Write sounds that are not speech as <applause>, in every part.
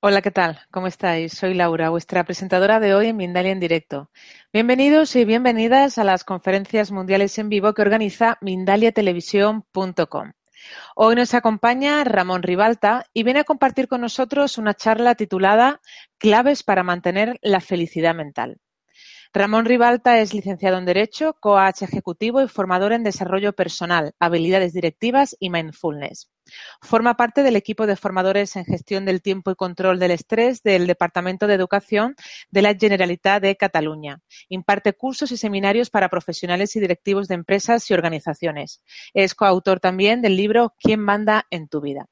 Hola, ¿qué tal? ¿Cómo estáis? Soy Laura, vuestra presentadora de hoy en Mindalia en directo. Bienvenidos y bienvenidas a las conferencias mundiales en vivo que organiza mindaliatelevisión.com. Hoy nos acompaña Ramón Ribalta y viene a compartir con nosotros una charla titulada Claves para mantener la felicidad mental. Ramón Ribalta es licenciado en Derecho, coach ejecutivo y formador en desarrollo personal, habilidades directivas y mindfulness. Forma parte del equipo de formadores en gestión del tiempo y control del estrés del Departamento de Educación de la Generalitat de Cataluña. Imparte cursos y seminarios para profesionales y directivos de empresas y organizaciones. Es coautor también del libro ¿Quién manda en tu vida?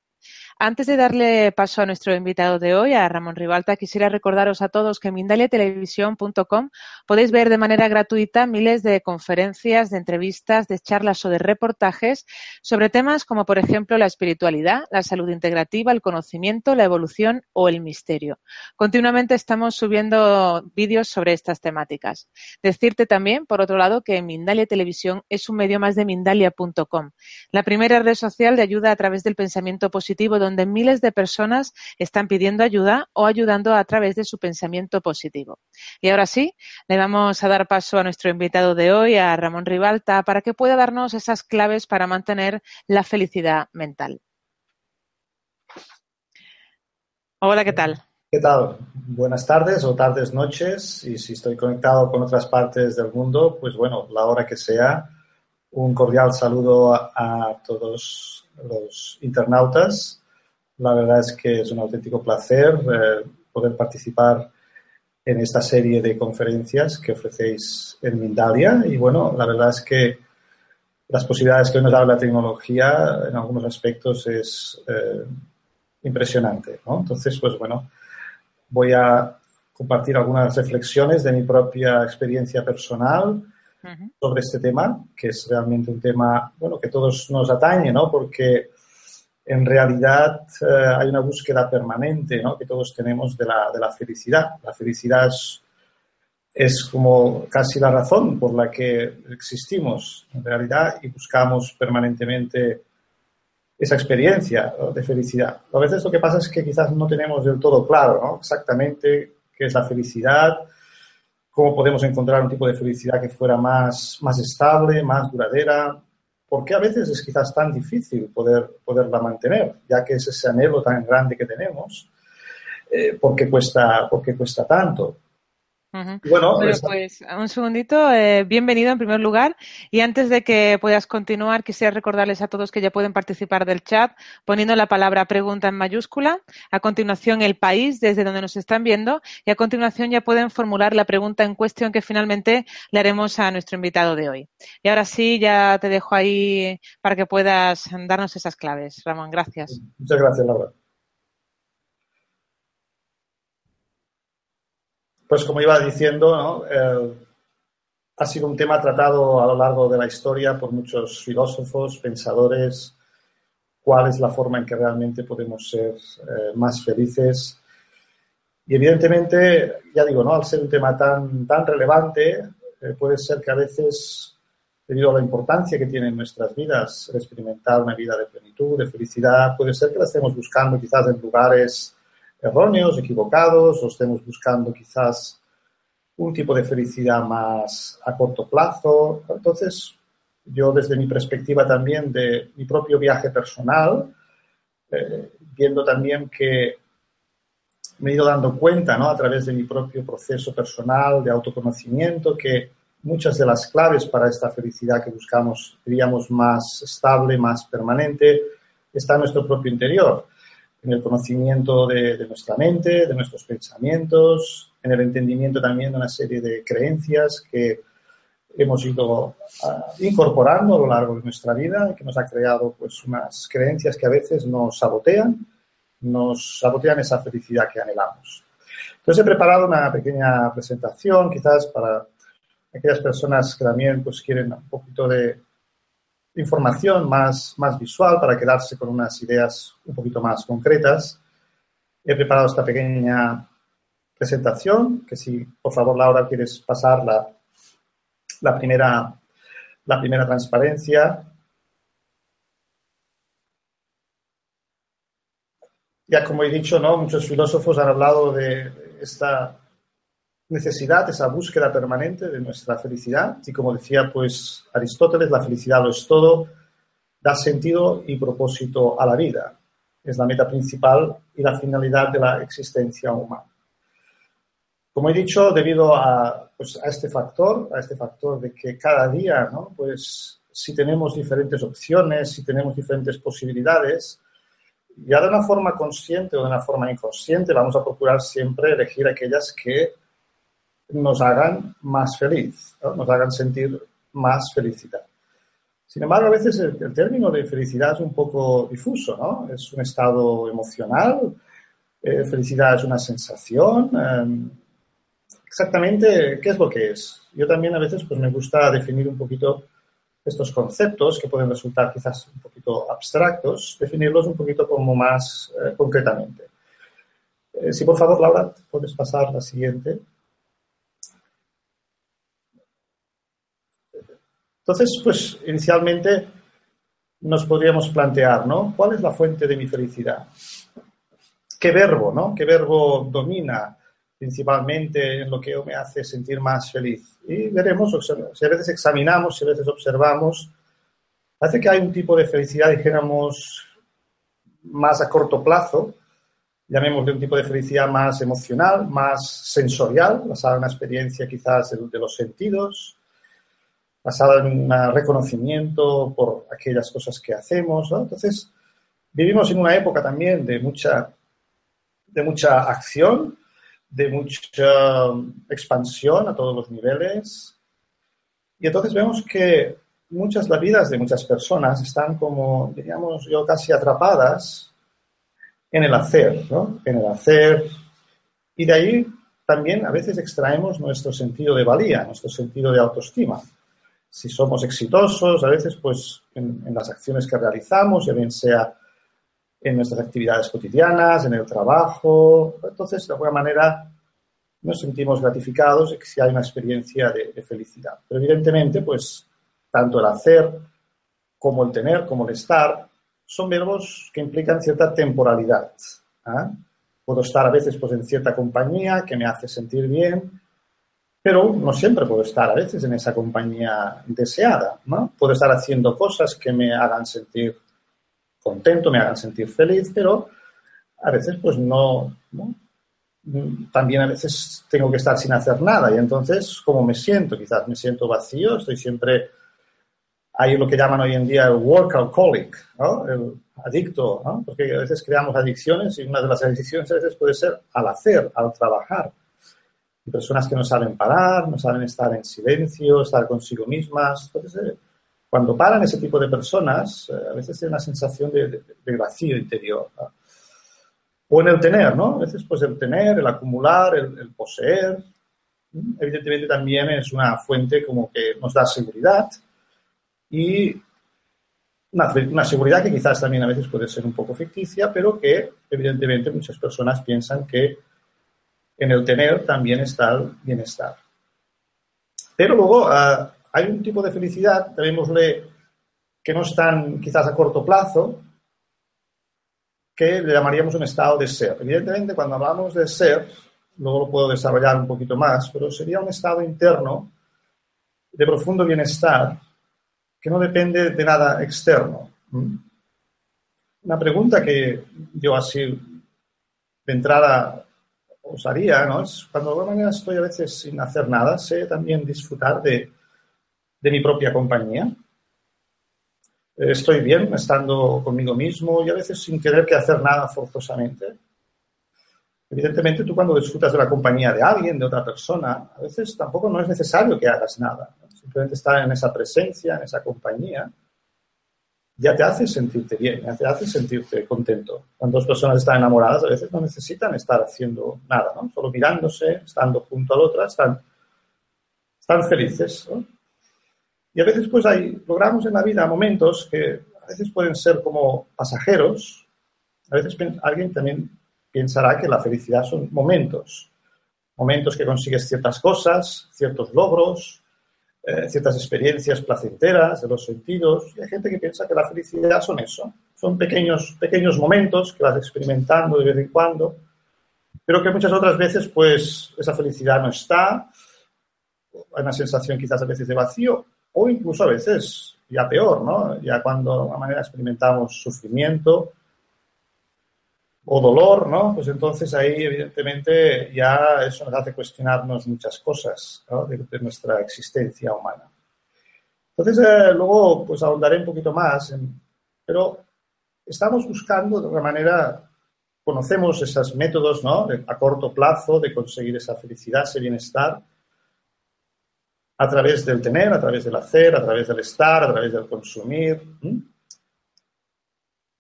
Antes de darle paso a nuestro invitado de hoy, a Ramón Ribalta, quisiera recordaros a todos que en mindaliatelevisión.com podéis ver de manera gratuita miles de conferencias, de entrevistas, de charlas o de reportajes sobre temas como, por ejemplo, la espiritualidad, la salud integrativa, el conocimiento, la evolución o el misterio. Continuamente estamos subiendo vídeos sobre estas temáticas. Decirte también, por otro lado, que Mindalia Televisión es un medio más de mindalia.com, la primera red social de ayuda a través del pensamiento positivo donde miles de personas están pidiendo ayuda o ayudando a través de su pensamiento positivo. Y ahora sí, le vamos a dar paso a nuestro invitado de hoy, a Ramón Ribalta, para que pueda darnos esas claves para mantener la felicidad mental. Hola, ¿qué tal? ¿Qué tal? Buenas tardes o tardes, noches. Y si estoy conectado con otras partes del mundo, pues bueno, la hora que sea. Un cordial saludo a, a todos los internautas la verdad es que es un auténtico placer eh, poder participar en esta serie de conferencias que ofrecéis en Mindalia. Y bueno, la verdad es que las posibilidades que nos da la tecnología en algunos aspectos es eh, impresionante. Entonces, pues bueno, voy a compartir algunas reflexiones de mi propia experiencia personal sobre este tema, que es realmente un tema, bueno, que todos nos atañe, ¿no? Porque en realidad eh, hay una búsqueda permanente ¿no? que todos tenemos de la, de la felicidad. La felicidad es, como casi la razón por la que existimos en realidad y buscamos permanentemente esa experiencia de felicidad. A veces lo que pasa es que quizás no tenemos del todo claro ¿no? exactamente qué es la felicidad, cómo podemos encontrar un tipo de felicidad que fuera más, más estable, más duradera, porque a veces es quizás tan difícil poder, poderla mantener, ya que es ese anhelo tan grande que tenemos, eh, cuesta, porque cuesta tanto. Bueno, pues un segundito. Eh, bienvenido en primer lugar. Y antes de que puedas continuar, quisiera recordarles a todos que ya pueden participar del chat poniendo la palabra pregunta en mayúscula. A continuación, el país desde donde nos están viendo. Y a continuación ya pueden formular la pregunta en cuestión que finalmente le haremos a nuestro invitado de hoy. Y ahora sí, ya te dejo ahí para que puedas darnos esas claves. Ramón, gracias. Muchas gracias, Laura. Pues como iba diciendo, eh, ha sido un tema tratado a lo largo de la historia por muchos filósofos, pensadores, cuál es la forma en que realmente podemos ser eh, más felices. Y evidentemente, ya digo, ¿no? al ser un tema tan, tan relevante, eh, puede ser que a veces, debido a la importancia que tiene en nuestras vidas, experimentar una vida de plenitud, de felicidad, puede ser que la estemos buscando quizás en lugares erróneos, equivocados, o estemos buscando quizás un tipo de felicidad más a corto plazo. Entonces, yo desde mi perspectiva también de mi propio viaje personal, eh, viendo también que me he ido dando cuenta, ¿no? A través de mi propio proceso personal de autoconocimiento, que muchas de las claves para esta felicidad que buscamos, diríamos, más estable, más permanente, está en nuestro propio interior en el conocimiento de, nuestra mente, de nuestros pensamientos, en el entendimiento también de una serie de creencias que hemos ido ah, incorporando a lo largo de nuestra vida y que nos ha creado pues unas creencias que a veces nos sabotean, nos sabotean esa felicidad que anhelamos. Entonces he preparado una pequeña presentación quizás para aquellas personas que también pues quieren un poquito de información más, más visual para quedarse con unas ideas un poquito más concretas. He preparado esta pequeña presentación, que si por favor Laura quieres pasar la, la, primera, la primera transparencia. ya como he dicho, ¿no? muchos filósofos han hablado de esta necesidad, esa búsqueda permanente de nuestra felicidad. Y como decía pues Aristóteles, la felicidad lo es todo, da sentido y propósito a la vida. Es la meta principal y la finalidad de la existencia humana. Como he dicho, debido a, pues, a este factor, a este factor de que cada día, ¿no? pues si tenemos diferentes opciones, si tenemos diferentes posibilidades, ya de una forma consciente o de una forma inconsciente, vamos a procurar siempre elegir aquellas que nos hagan más feliz, nos hagan sentir más felicidad. Sin embargo, a veces el, término de felicidad es un poco difuso, ¿no? Es un estado emocional, eh, felicidad es una sensación. Em, exactamente, ¿qué es lo que es? Yo también a veces pues, me gusta definir un poquito estos conceptos que pueden resultar quizás un poquito abstractos, definirlos un poquito como más eh, concretamente. Eh, si por favor, Laura, puedes pasar la siguiente. Entonces, pues inicialmente nos podríamos plantear, ¿no? ¿Cuál es la fuente de mi felicidad? ¿Qué verbo, ¿no? ¿Qué verbo domina principalmente en lo que me hace sentir más feliz? Y veremos, si a veces examinamos, si a veces observamos, hace que hay un tipo de felicidad, dijéramos, más a corto plazo, llamémosle un tipo de felicidad más emocional, más sensorial, basada en una experiencia quizás de los sentidos, basada en un reconocimiento por aquellas cosas que hacemos. Entonces, vivimos en una época también de mucha, de mucha acción, de mucha expansión a todos los niveles. Y entonces vemos que muchas las vidas de muchas personas están como, diríamos yo, casi atrapadas en el hacer, ¿no? En el hacer. Y de ahí también a veces extraemos nuestro sentido de valía, nuestro sentido de autoestima si somos exitosos, a veces pues en, las acciones que realizamos, ya bien sea en nuestras actividades cotidianas, en el trabajo. Entonces, de alguna manera, nos sentimos gratificados si hay una experiencia de, felicidad. Pero evidentemente, pues, tanto el hacer como el tener, como el estar, son verbos que implican cierta temporalidad. ¿ah? Puedo estar a veces pues, en cierta compañía que me hace sentir bien, pero no siempre puedo estar a veces en esa compañía deseada, ¿no? Puedo estar haciendo cosas que me hagan sentir contento, me hagan sentir feliz, pero a veces pues no, También a veces tengo que estar sin hacer nada y entonces, ¿cómo me siento? Quizás me siento vacío, estoy siempre... Hay lo que llaman hoy en día el workaholic, ¿no? El adicto, ¿no? Porque a veces creamos adicciones y una de las adicciones a veces puede ser al hacer, al trabajar personas que no saben parar, no saben estar en silencio, estar consigo mismas. Entonces, eh, cuando paran ese tipo de personas, eh, a veces tienen una sensación de, vacío interior. O en el tener, ¿no? A veces, pues el tener, el acumular, el, poseer, evidentemente también es una fuente como que nos da seguridad y una, una, seguridad que quizás también a veces puede ser un poco ficticia, pero que evidentemente muchas personas piensan que en el tener también está el bienestar. Pero luego ah, hay un tipo de felicidad, llamémosle, que no es tan quizás a corto plazo, que le llamaríamos un estado de ser. Evidentemente, cuando hablamos de ser, luego lo puedo desarrollar un poquito más, pero sería un estado interno de profundo bienestar que no depende de nada externo. ¿Mm? Una pregunta que yo así de entrada os haría, ¿no? Cuando de alguna manera estoy a veces sin hacer nada, sé también disfrutar de, de mi propia compañía. Estoy bien estando conmigo mismo y a veces sin querer que hacer nada forzosamente. Evidentemente, tú cuando disfrutas de la compañía de alguien, de otra persona, a veces tampoco no es necesario que hagas nada. Simplemente estar en esa presencia, en esa compañía, ya te hace sentirte bien, ya te hace sentirte contento. Cuando dos personas están enamoradas, a veces no necesitan estar haciendo nada, ¿no? Solo mirándose, estando junto al otro, están, están felices. Y a veces, pues, hay, logramos en la vida momentos que a veces pueden ser como pasajeros. A veces alguien también pensará que la felicidad son momentos. Momentos que consigues ciertas cosas, ciertos logros, eh, ciertas experiencias placenteras de los sentidos. Y hay gente que piensa que la felicidad son eso, son pequeños, pequeños momentos que vas experimentando de vez en cuando, pero que muchas otras veces, pues, esa felicidad no está, hay una sensación quizás a veces de vacío, o incluso a veces ya peor, ¿no? Ya cuando de alguna manera experimentamos sufrimiento o dolor, ¿no? Pues entonces ahí evidentemente ya eso nos hace cuestionarnos muchas cosas de, nuestra existencia humana. Entonces eh, luego pues ahondaré un poquito más, pero estamos buscando de alguna manera, conocemos esos métodos, ¿no? a corto plazo de conseguir esa felicidad, ese bienestar, a través del tener, a través del hacer, a través del estar, a través del consumir,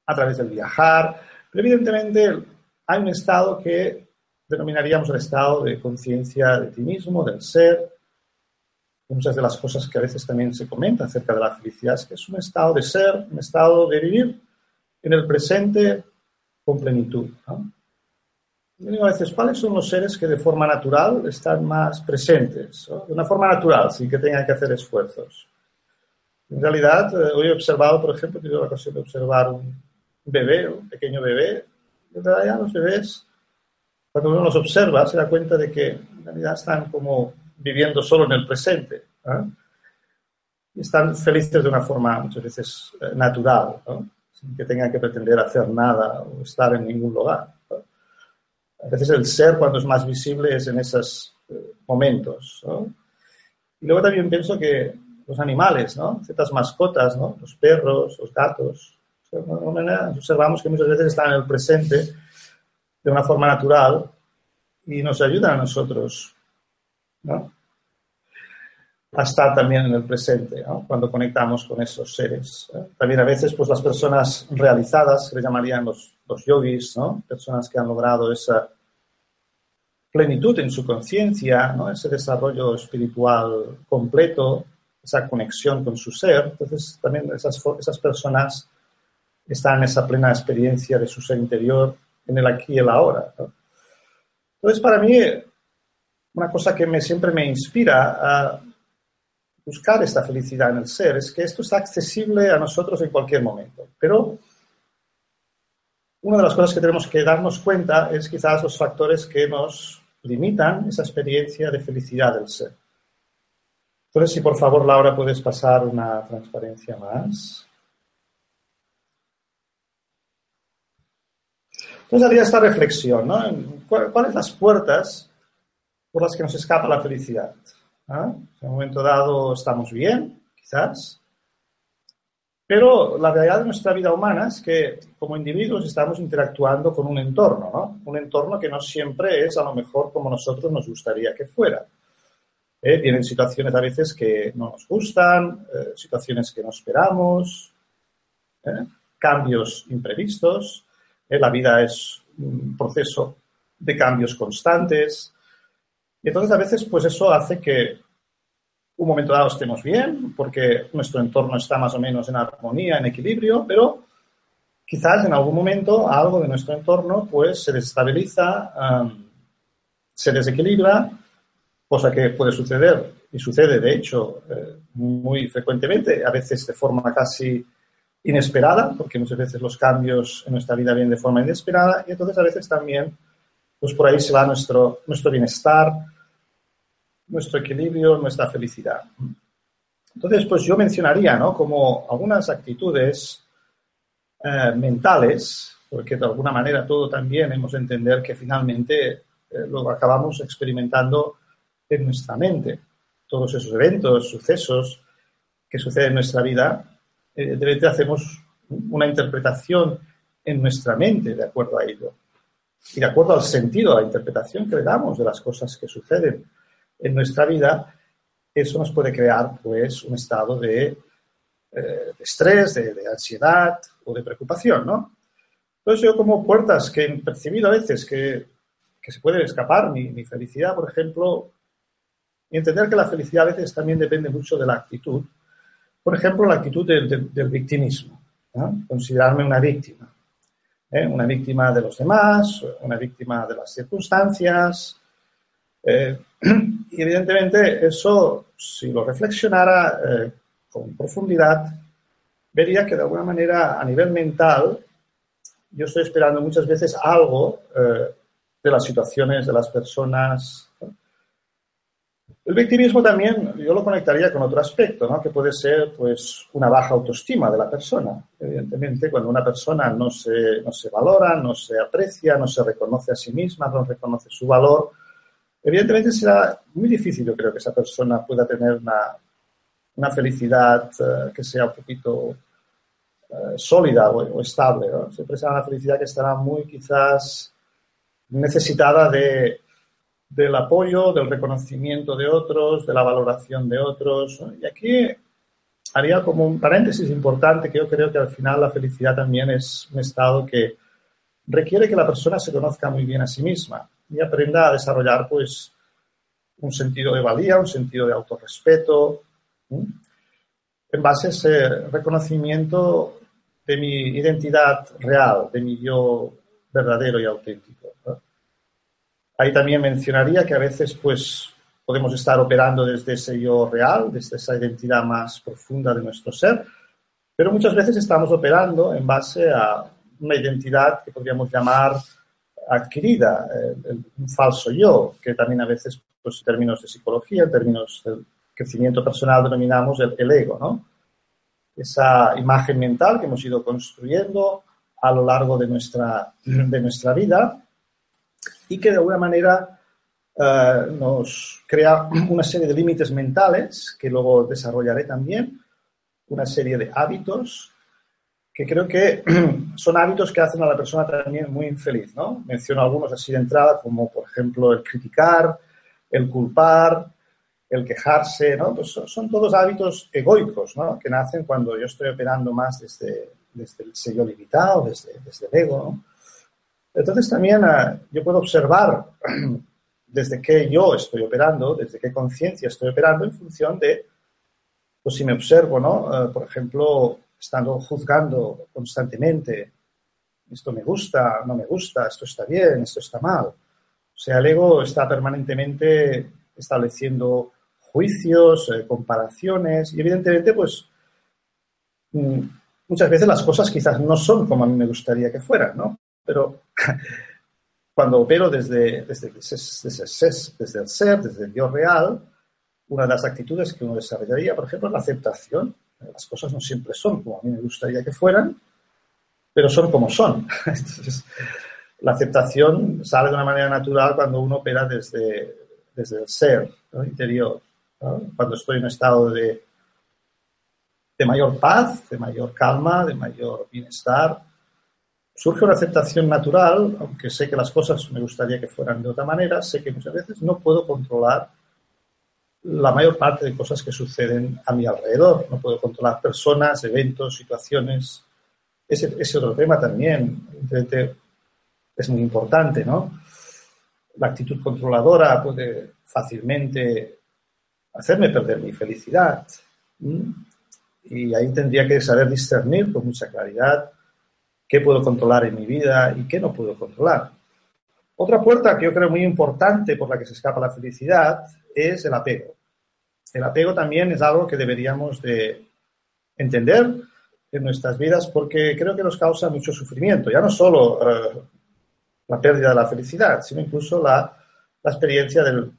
a través del viajar. Pero evidentemente hay un estado que denominaríamos el estado de conciencia de ti mismo, del ser. Muchas de las cosas que a veces también se comenta acerca de la felicidad es que es un estado de ser, un estado de vivir en el presente con plenitud. Yo digo a veces, ¿cuáles son los seres que de forma natural están más presentes? De una forma natural, sin que tengan que hacer esfuerzos. En realidad, eh, hoy he observado, por ejemplo, he tenido la ocasión de observar un bebé, un pequeño bebé. En realidad, los bebés, cuando uno los observa, se da cuenta de que en realidad están como viviendo solo en el presente. Y están felices de una forma muchas veces eh, natural, sin que tengan que pretender hacer nada o estar en ningún lugar. A veces el ser, cuando es más visible, es en esos eh, momentos. Y luego también pienso que los animales, ¿no? ciertas mascotas, ¿no? los perros, los gatos, observamos que muchas veces están en el presente de una forma natural y nos ayudan a nosotros ¿no? a estar también en el presente cuando conectamos con esos seres. También a veces pues, las personas realizadas, que le llamarían los, los yogis, ¿no? personas que han logrado esa plenitud en su conciencia, ¿no? ese desarrollo espiritual completo, esa conexión con su ser. Entonces, también esas, esas personas están en esa plena experiencia de su ser interior en el aquí y el ahora. Entonces, para mí, una cosa que me, siempre me inspira a buscar esta felicidad en el ser es que esto está accesible a nosotros en cualquier momento. Pero una de las cosas que tenemos que darnos cuenta es quizás los factores que nos limitan esa experiencia de felicidad del ser. Entonces, si por favor, Laura, puedes pasar una transparencia más. Entonces había esta reflexión, ¿no? ¿Cuáles las puertas por las que nos escapa la felicidad? ¿Ah? En un momento dado estamos bien, quizás, pero la realidad de nuestra vida humana es que como individuos estamos interactuando con un entorno, ¿no? Un entorno que no siempre es a lo mejor como nosotros nos gustaría que fuera. ¿Eh? Tienen situaciones a veces que no nos gustan, eh, situaciones que no esperamos, ¿eh? cambios imprevistos. ¿Eh? La vida es un proceso de cambios constantes. Y entonces a veces pues eso hace que un momento dado estemos bien, porque nuestro entorno está más o menos en armonía, en equilibrio, pero quizás en algún momento algo de nuestro entorno pues se desestabiliza, se desequilibra, cosa que puede suceder y sucede de hecho eh, muy frecuentemente, a veces de forma casi inesperada, porque muchas veces los cambios en nuestra vida vienen de forma inesperada y entonces a veces también pues por ahí se va nuestro, nuestro bienestar, nuestro equilibrio, nuestra felicidad. Entonces, pues yo mencionaría, ¿no? Como algunas actitudes eh, mentales, porque de alguna manera todo también hemos de entender que finalmente eh, lo acabamos experimentando en nuestra mente. Todos esos eventos, sucesos que suceden en nuestra vida, evidentemente hacemos una interpretación en nuestra mente de acuerdo a ello. Y de acuerdo al sentido, a la interpretación que le damos de las cosas que suceden en nuestra vida, eso nos puede crear pues un estado de, eh, estrés, de, ansiedad o de preocupación, ¿no? Entonces yo como puertas que he percibido a veces que, se puede escapar mi, felicidad, por ejemplo, y entender que la felicidad a veces también depende mucho de la actitud. Por ejemplo, la actitud del, victimismo, considerarme una víctima. ¿eh? Una víctima de los demás, una víctima de las circunstancias, eh, <clears throat> y evidentemente eso, si lo reflexionara eh, con profundidad, vería que de alguna manera a nivel mental yo estoy esperando muchas veces algo de las situaciones, de las personas. El victimismo también yo lo conectaría con otro aspecto, ¿no? que puede ser pues, una baja autoestima de la persona. Evidentemente, cuando una persona no se, no se valora, no se aprecia, no se reconoce a sí misma, no reconoce su valor, evidentemente será muy difícil, creo, que esa persona pueda tener una, una felicidad eh, que sea un poquito eh, sólida o, estable. Siempre será una felicidad que estará muy quizás necesitada de, del apoyo, del reconocimiento de otros, de la valoración de otros. Y aquí haría como un paréntesis importante que yo creo que al final la felicidad también es un estado que requiere que la persona se conozca muy bien a sí misma y aprenda a desarrollar pues un sentido de valía, un sentido de autorrespeto, en base a ese reconocimiento de mi identidad real, de mi yo verdadero y auténtico. Ahí también mencionaría que a veces pues podemos estar operando desde ese yo real, desde esa identidad más profunda de nuestro ser, pero muchas veces estamos operando en base a una identidad que podríamos llamar adquirida, un falso yo, que también a veces, pues, en términos de psicología, en términos del crecimiento personal, denominamos el, el ego, ¿no? Esa imagen mental que hemos ido construyendo a lo largo de nuestra, de nuestra vida y que de alguna manera eh, nos crea una serie de límites mentales que luego desarrollaré también, una serie de hábitos que creo que <clears throat> son hábitos que hacen a la persona también muy infeliz, ¿no? Menciono algunos así de entrada, como por ejemplo el criticar, el culpar, el quejarse, ¿no? Pues son, todos hábitos egoicos, ¿no? Que nacen cuando yo estoy operando más desde, desde el sello limitado, desde, desde el ego, ¿no? Entonces también eh, yo puedo observar <clears throat> desde qué yo estoy operando, desde qué conciencia estoy operando en función de, pues si me observo, ¿no? Eh, por ejemplo, estando juzgando constantemente, esto me gusta, no me gusta, esto está bien, esto está mal. O sea, el ego está permanentemente estableciendo juicios, eh, comparaciones y evidentemente pues mm, muchas veces las cosas quizás no son como a mí me gustaría que fueran, ¿no? Pero cuando opero desde, desde, desde, el ser, desde el yo real, una de las actitudes que uno desarrollaría, por ejemplo, es la aceptación las cosas no siempre son como a mí me gustaría que fueran, pero son como son. <laughs> Entonces, la aceptación sale de una manera natural cuando uno opera desde, desde el ser interior. Cuando estoy en un estado de, de mayor paz, de mayor calma, de mayor bienestar, surge una aceptación natural, aunque sé que las cosas me gustaría que fueran de otra manera, sé que muchas veces no puedo controlar la mayor parte de cosas que suceden a mi alrededor. No puedo controlar personas, eventos, situaciones. Ese, ese otro tema también es muy importante, ¿no? La actitud controladora puede fácilmente hacerme perder mi felicidad. Y ahí tendría que saber discernir con mucha claridad qué puedo controlar en mi vida y qué no puedo controlar. Otra puerta que yo creo muy importante por la que se escapa la felicidad es el apego. El apego también es algo que deberíamos de entender en nuestras vidas porque creo que nos causa mucho sufrimiento, ya no solo eh, la pérdida de la felicidad, sino incluso la, experiencia del,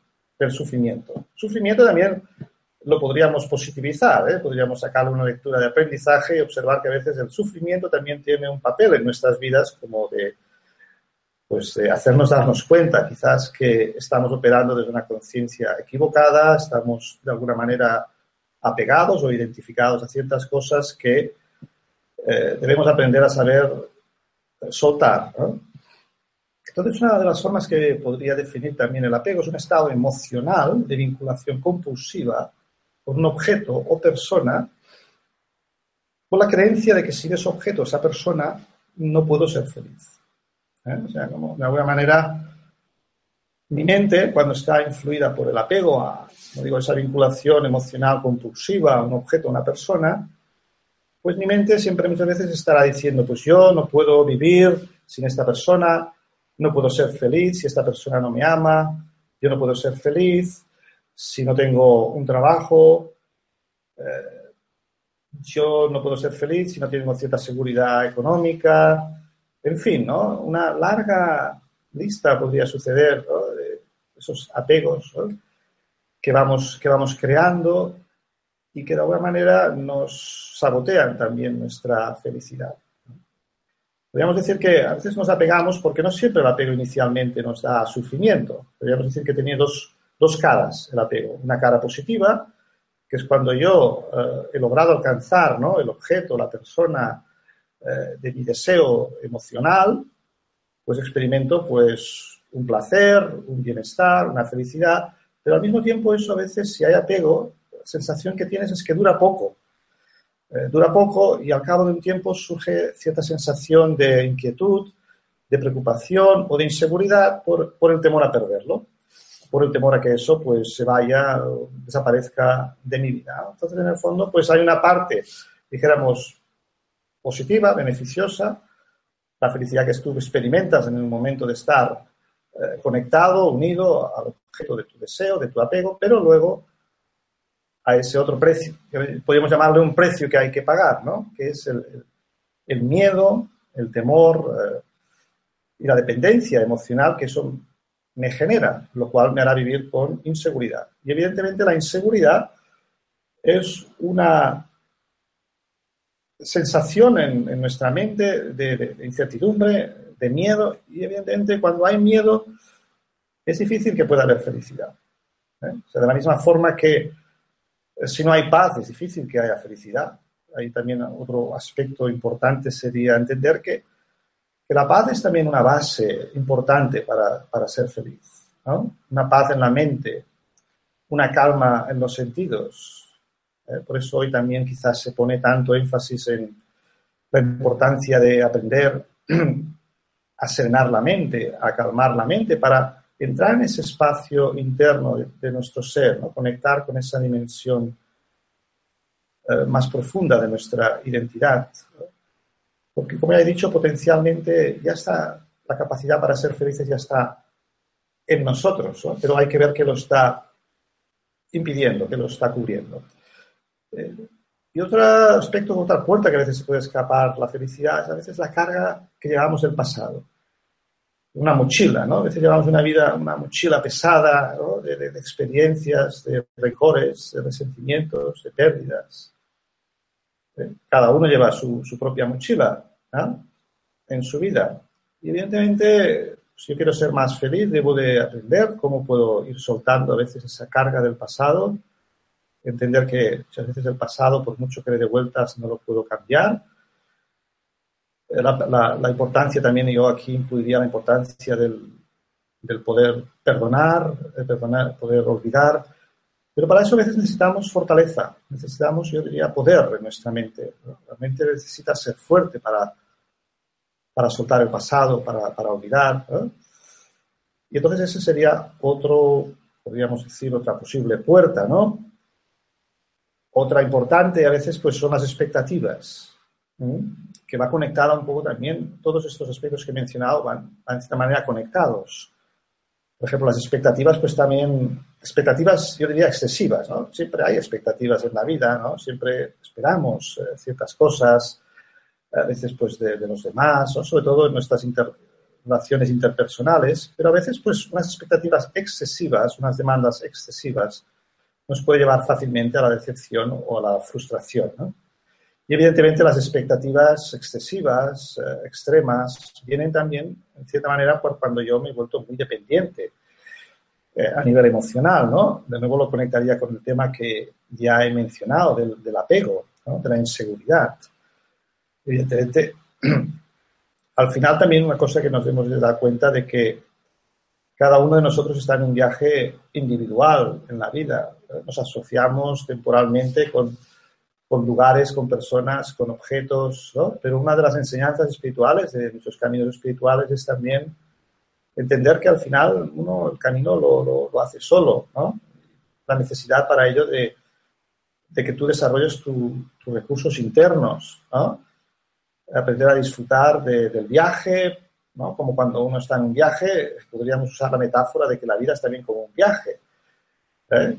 sufrimiento. Sufrimiento también lo podríamos positivizar, ¿eh? podríamos sacarle una lectura de aprendizaje y observar que a veces el sufrimiento también tiene un papel en nuestras vidas como de pues eh, hacernos darnos cuenta quizás que estamos operando desde una conciencia equivocada, estamos de alguna manera apegados o identificados a ciertas cosas que eh, debemos aprender a saber soltar. Entonces, una de las formas que podría definir también el apego es un estado emocional de vinculación compulsiva con un objeto o persona con la creencia de que sin ese objeto, esa persona, no puedo ser feliz. ¿eh? O sea, como de alguna manera mi mente, cuando está influida por el apego a, como digo, esa vinculación emocional compulsiva a un objeto, a una persona, pues mi mente siempre muchas veces estará diciendo, pues yo no puedo vivir sin esta persona, no puedo ser feliz si esta persona no me ama, yo no puedo ser feliz si no tengo un trabajo. Eh, yo no puedo ser feliz si no tengo cierta seguridad económica, en fin, ¿no? Una larga lista podría suceder de esos apegos que, vamos, que vamos creando y que de alguna manera nos sabotean también nuestra felicidad. Podríamos decir que a veces nos apegamos porque no siempre el apego inicialmente nos da sufrimiento. Podríamos decir que tenía dos, dos caras el apego. Una cara positiva, que es cuando yo eh, he logrado alcanzar ¿no? el objeto, la persona eh, de mi deseo emocional, pues experimento pues un placer, un bienestar, una felicidad, pero al mismo tiempo eso a veces si hay apego, la sensación que tienes es que dura poco. Eh, dura poco y al cabo de un tiempo surge cierta sensación de inquietud, de preocupación o de inseguridad por, por el temor a perderlo por el temor a que eso pues se vaya, desaparezca de mi vida. Entonces, en el fondo, pues hay una parte, dijéramos, positiva, beneficiosa, la felicidad que tú experimentas en el momento de estar eh, conectado, unido al objeto de tu deseo, de tu apego, pero luego a ese otro precio, podríamos llamarle un precio que hay que pagar, ¿no? Que es el, el miedo, el temor eh, y la dependencia emocional que son me genera, lo cual me hará vivir con inseguridad. Y evidentemente la inseguridad es una sensación en, nuestra mente de, incertidumbre, de miedo, y evidentemente cuando hay miedo es difícil que pueda haber felicidad. ¿eh? de la misma forma que eh, si no hay paz es difícil que haya felicidad. Ahí también otro aspecto importante sería entender que que la paz es también una base importante para, ser feliz. Una paz en la mente, una calma en los sentidos. ¿eh? Por eso hoy también quizás se pone tanto énfasis en la importancia de aprender <clears throat> a serenar la mente, a calmar la mente para entrar en ese espacio interno de, nuestro ser, ¿no? conectar con esa dimensión eh, más profunda de nuestra identidad. Porque, como ya he dicho, potencialmente ya está, la capacidad para ser felices ya está en nosotros, pero hay que ver que lo está impidiendo, que lo está cubriendo. Eh, y otro aspecto, otra puerta que a veces se puede escapar la felicidad es a veces la carga que llevamos del pasado. Una mochila, ¿no? A veces llevamos una vida, una mochila pesada de, experiencias, de rencores, de resentimientos, de pérdidas. Cada uno lleva su, propia mochila en su vida. Y evidentemente, si yo quiero ser más feliz, debo de aprender cómo puedo ir soltando a veces esa carga del pasado, entender que muchas veces el pasado, por mucho que le dé vueltas, no lo puedo cambiar. Eh, la, importancia también, yo aquí incluiría la importancia del, del poder perdonar, de perdonar, poder olvidar, pero para eso a veces necesitamos fortaleza, necesitamos, yo diría, poder en nuestra mente. La mente necesita ser fuerte para, para soltar el pasado, para, para olvidar. Y entonces ese sería otro, podríamos decir, otra posible puerta, ¿no? Otra importante a veces pues son las expectativas, que va conectada un poco también, todos estos aspectos que he mencionado van, de esta manera conectados por ejemplo, las expectativas, pues también, expectativas, yo diría, excesivas, ¿no? Siempre hay expectativas en la vida, ¿no? Siempre esperamos eh, ciertas cosas, a veces, pues, de, los demás, sobre todo en nuestras relaciones interpersonales, pero a veces, pues, unas expectativas excesivas, unas demandas excesivas, nos puede llevar fácilmente a la decepción o a la frustración, ¿no? Y evidentemente las expectativas excesivas, eh, extremas, vienen también, en cierta manera, por cuando yo me he vuelto muy dependiente eh, a nivel emocional, ¿no? De nuevo lo conectaría con el tema que ya he mencionado, del, del apego, ¿no? de la inseguridad. Evidentemente, <clears throat> al final también una cosa que nos hemos dar cuenta de que cada uno de nosotros está en un viaje individual en la vida. Nos asociamos temporalmente con con lugares, con personas, con objetos, ¿no? Pero una de las enseñanzas espirituales, de nuestros caminos espirituales, es también entender que al final uno el camino lo, lo, hace solo, ¿no? La necesidad para ello de, de que tú desarrolles tus recursos internos, ¿no? Aprender a disfrutar del viaje, ¿no? Como cuando uno está en un viaje, podríamos usar la metáfora de que la vida es también como un viaje. ¿eh?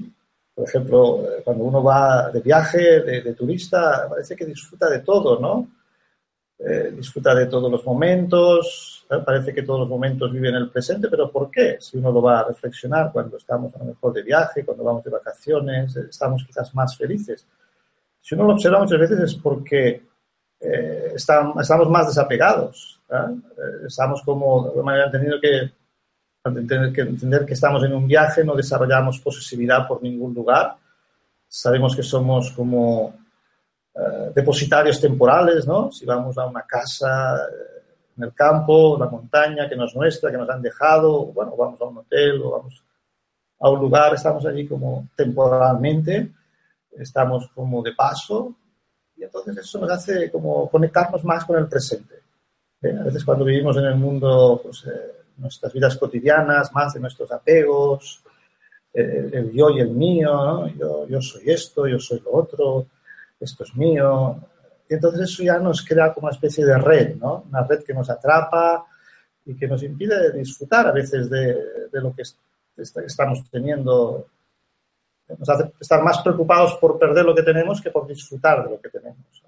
Por ejemplo, cuando uno va de viaje, de, turista, parece que disfruta de todo, ¿no? Eh, disfruta de todos los momentos, ¿eh? parece que todos los momentos viven el presente, pero ¿por qué? Si uno lo va a reflexionar cuando estamos a lo mejor de viaje, cuando vamos de vacaciones, estamos quizás más felices. Si uno lo observa muchas veces es porque eh, estamos más desapegados, estamos como de manera entendido que entender que, entender que estamos en un viaje, no desarrollamos posesividad por ningún lugar. Sabemos que somos como eh, depositarios temporales, ¿no? Si vamos a una casa eh, en el campo, la montaña que no es nuestra, que nos han dejado, bueno, vamos a un hotel o vamos a un lugar, estamos allí como temporalmente, estamos como de paso y entonces eso nos hace como conectarnos más con el presente. ¿eh? A veces cuando vivimos en el mundo, pues, nuestras vidas cotidianas, más de nuestros apegos, eh, el, yo y el mío, yo, yo, soy esto, yo soy lo otro, esto es mío. Y entonces eso ya nos crea como una especie de red, ¿no? Una red que nos atrapa y que nos impide disfrutar a veces de, de lo que estamos teniendo. Nos hace estar más preocupados por perder lo que tenemos que por disfrutar de lo que tenemos.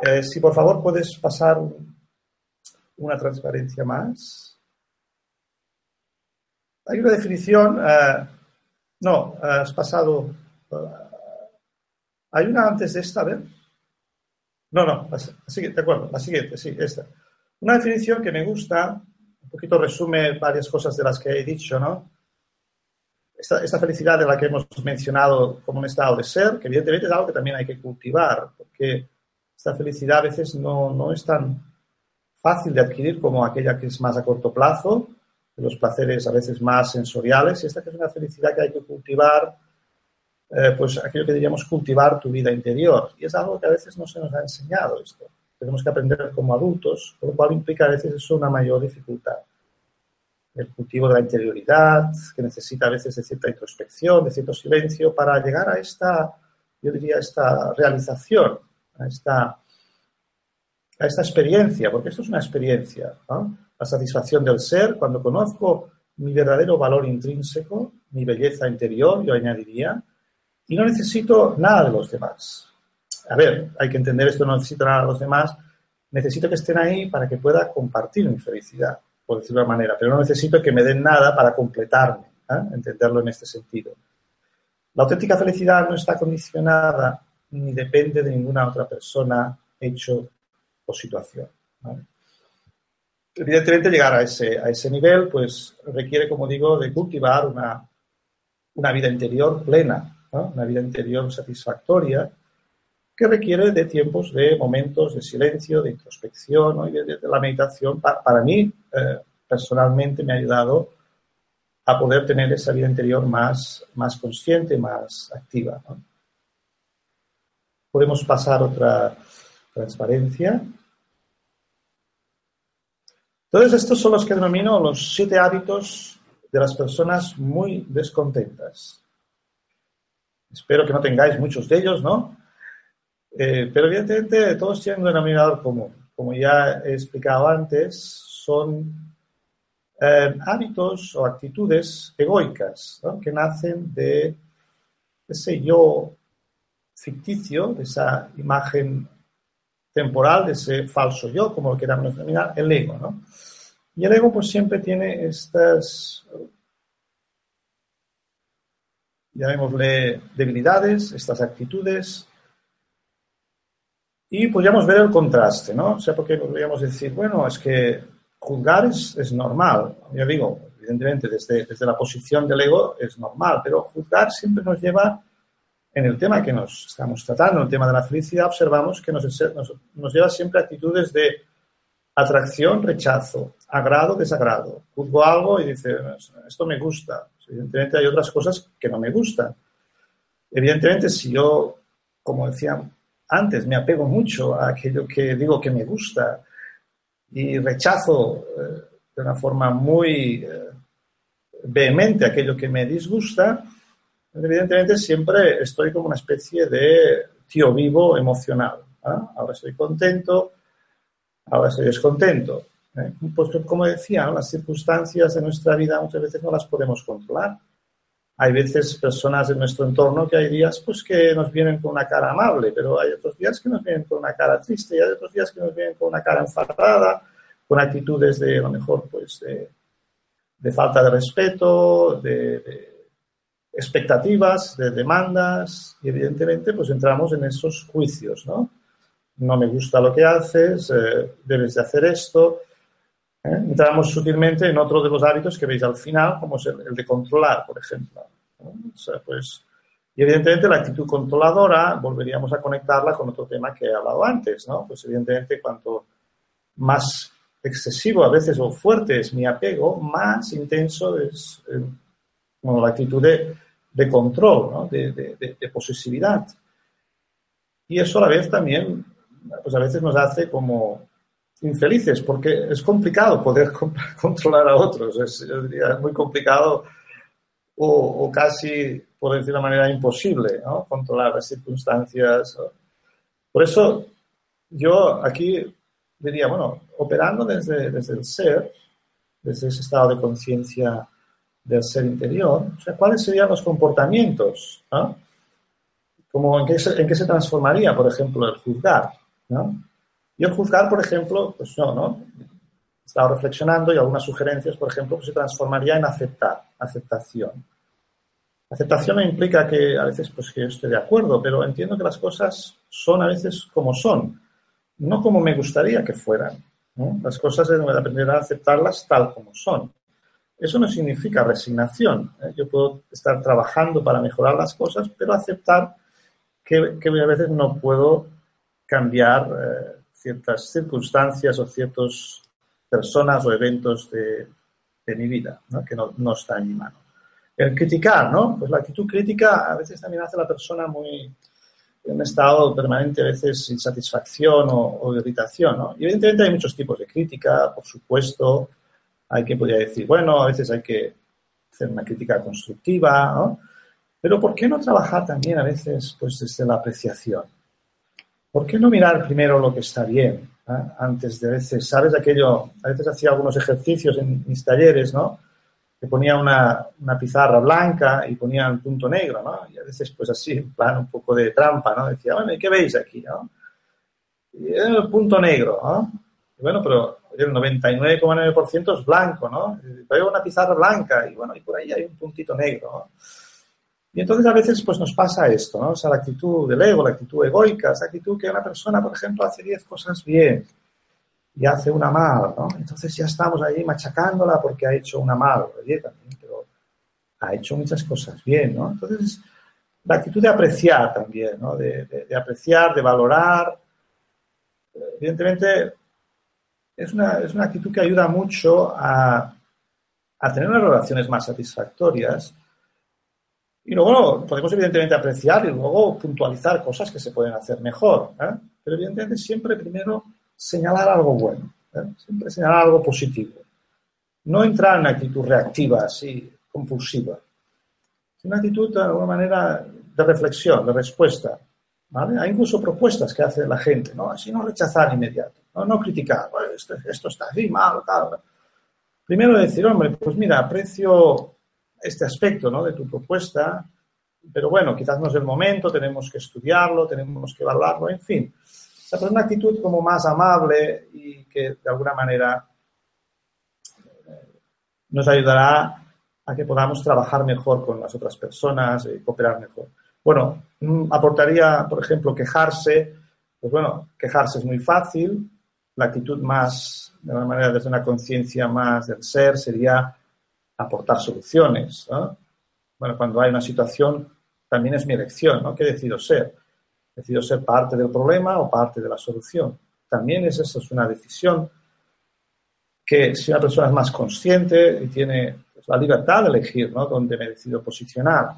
Eh, si por favor puedes pasar una transparencia más. Hay una definición, eh, no, has pasado, eh, hay una antes de esta, a. No, no, la, siguiente, de acuerdo, la siguiente, sí, esta. Una definición que me gusta, un poquito resume varias cosas de las que he dicho, ¿no? Esta, esta, felicidad de la que hemos mencionado como un estado de ser, que evidentemente es algo que también hay que cultivar, porque esta felicidad a veces no, no es tan fácil de adquirir como aquella que es más a corto plazo, los placeres a veces más sensoriales, y esta que es una felicidad que hay que cultivar, eh, pues aquello que diríamos cultivar tu vida interior. Y es algo que a veces no se nos ha enseñado esto. Tenemos que aprender como adultos, por lo cual implica a veces eso una mayor dificultad. El cultivo de la interioridad, que necesita a veces de cierta introspección, de cierto silencio, para llegar a esta, yo diría, esta realización, a esta, a esta experiencia, porque esto es una experiencia, ¿no? La satisfacción del ser, cuando conozco mi verdadero valor intrínseco, mi belleza interior, yo añadiría, y no necesito nada de los demás. A ver, hay que entender esto, no necesito nada de los demás, necesito que estén ahí para que pueda compartir mi felicidad, por decirlo de una manera, pero no necesito que me den nada para completarme, ¿eh? entenderlo en este sentido. La auténtica felicidad no está condicionada ni depende de ninguna otra persona, hecho o situación. ¿vale? Evidentemente llegar a ese, a ese nivel pues requiere, como digo, de cultivar una, una vida interior plena, una vida interior satisfactoria, que requiere de tiempos, de momentos de silencio, de introspección y de, la meditación. para mí, eh, personalmente, me ha ayudado a poder tener esa vida interior más, más consciente, más activa. Podemos pasar otra transparencia. Entonces, estos son los que denomino los siete hábitos de las personas muy descontentas. Espero que no tengáis muchos de ellos, ¿no? Eh, pero evidentemente todos tienen un denominador común. Como ya he explicado antes, son eh, hábitos o actitudes egoicas que nacen de ese yo ficticio, de esa imagen temporal de ese falso yo, como lo queramos denominar, el ego, ¿no? Y el ego pues siempre tiene estas, llamémosle debilidades, estas actitudes, y podríamos ver el contraste, ¿no? O sea, porque podríamos decir, bueno, es que juzgar es, es normal, ya digo, evidentemente desde, desde la posición del ego es normal, pero juzgar siempre nos lleva en el tema que nos estamos tratando, el tema de la felicidad, observamos que nos, nos, lleva siempre a actitudes de atracción, rechazo, agrado, desagrado. Juzgo algo y dice, esto me gusta. Evidentemente hay otras cosas que no me gustan. Evidentemente, si yo, como decía antes, me apego mucho a aquello que digo que me gusta y rechazo eh, de una forma muy eh, vehemente aquello que me disgusta, evidentemente siempre estoy como una especie de tío vivo emocional. ¿ah? Ahora estoy contento, ahora estoy descontento. ¿eh? Pues como decía, las circunstancias de nuestra vida muchas veces no las podemos controlar. hay veces personas en nuestro entorno que hay días pues que nos vienen con una cara amable, pero hay otros días que nos vienen con una cara triste y hay otros días que nos vienen con una cara enfadada, con actitudes de a lo mejor pues de, falta de respeto, de, expectativas, de demandas y evidentemente pues entramos en esos juicios, ¿no? No me gusta lo que haces, eh, debes de hacer esto. ¿eh? Entramos sutilmente en otro de los hábitos que veis al final, como es el, de controlar, por ejemplo. pues, y evidentemente la actitud controladora volveríamos a conectarla con otro tema que he hablado antes, ¿no? Pues evidentemente cuanto más excesivo a veces o fuerte es mi apego, más intenso es eh, la actitud de, control, ¿no? de, posesividad. Y eso a la vez también, pues a veces nos hace como infelices, porque es complicado poder <laughs> controlar a otros, es, muy complicado o, casi, por decir de una manera, imposible, ¿no? controlar las circunstancias. Por eso yo aquí diría, bueno, operando desde, desde el ser, desde ese estado de conciencia del ser interior, o sea, ¿cuáles serían los comportamientos? Como en qué, se, en qué se transformaría, por ejemplo, el juzgar. ¿no? Y el juzgar, por ejemplo, pues no, ¿no? He estado reflexionando y algunas sugerencias, por ejemplo, pues se transformaría en aceptar, aceptación. Aceptación no implica que a veces pues que yo esté de acuerdo, pero entiendo que las cosas son a veces como son no como me gustaría que fueran. Las cosas deben aprender a aceptarlas tal como son. Eso no significa resignación. ¿eh? Yo puedo estar trabajando para mejorar las cosas, pero aceptar que, a veces no puedo cambiar eh, ciertas circunstancias o ciertas personas o eventos de, mi vida, que no, no, está en mi mano. El criticar, ¿no? Pues la actitud crítica a veces también hace a la persona muy, un estado permanente a veces insatisfacción o, o irritación. ¿no? Y evidentemente hay muchos tipos de crítica, por supuesto. Hay que podría decir, bueno, a veces hay que hacer una crítica constructiva, ¿no? Pero ¿por qué no trabajar también a veces pues desde la apreciación? ¿Por qué no mirar primero lo que está bien? Antes de a veces, ¿sabes aquello? A veces hacía algunos ejercicios en mis talleres, ¿no? que ponía una, una, pizarra blanca y ponía un punto negro, ¿no? Y a veces, pues así, en plan un poco de trampa, ¿no? Decía, bueno, ¿y qué veis aquí, no? Y el punto negro, ¿no? Y bueno, pero el 99,9% es blanco, ¿no? Veo una pizarra blanca y bueno, y por ahí hay un puntito negro, ¿no? Y entonces a veces pues nos pasa esto, ¿no? O sea, la actitud del ego, la actitud egoica, esa actitud que una persona, por ejemplo, hace 10 cosas bien, y hace una mal, ¿no? Entonces ya estamos ahí machacándola porque ha hecho una mal, oye, también, pero ha hecho muchas cosas bien, ¿no? Entonces, la actitud de apreciar también, ¿no? De, apreciar, de valorar. Evidentemente, es una, es una actitud que ayuda mucho a, a tener unas relaciones más satisfactorias. Y luego podemos evidentemente apreciar y luego puntualizar cosas que se pueden hacer mejor. ¿eh? Pero evidentemente siempre primero señalar algo bueno, ¿eh? siempre señalar algo positivo. No entrar en una actitud reactiva, así, compulsiva. una actitud, de alguna manera, de reflexión, de respuesta. ¿vale? Hay incluso propuestas que hace la gente, ¿no? Así no rechazar inmediato, no, criticar, esto, esto, está así, mal, tal. Primero decir, hombre, pues mira, aprecio este aspecto ¿no? de tu propuesta, pero bueno, quizás no es el momento, tenemos que estudiarlo, tenemos que evaluarlo, en fin sea, pues una actitud como más amable y que de alguna manera eh, nos ayudará a que podamos trabajar mejor con las otras personas y cooperar mejor. Bueno, mm, aportaría, por ejemplo, quejarse. Pues bueno, quejarse es muy fácil. La actitud más, de alguna manera, desde una conciencia más del ser, sería aportar soluciones. Bueno, cuando hay una situación, también es mi elección, ¿no? ¿Qué decido ser? decido ser parte del problema o parte de la solución. También es eso, es una decisión que si una persona es más consciente y tiene pues, la libertad de elegir ¿no? dónde me decido posicionar.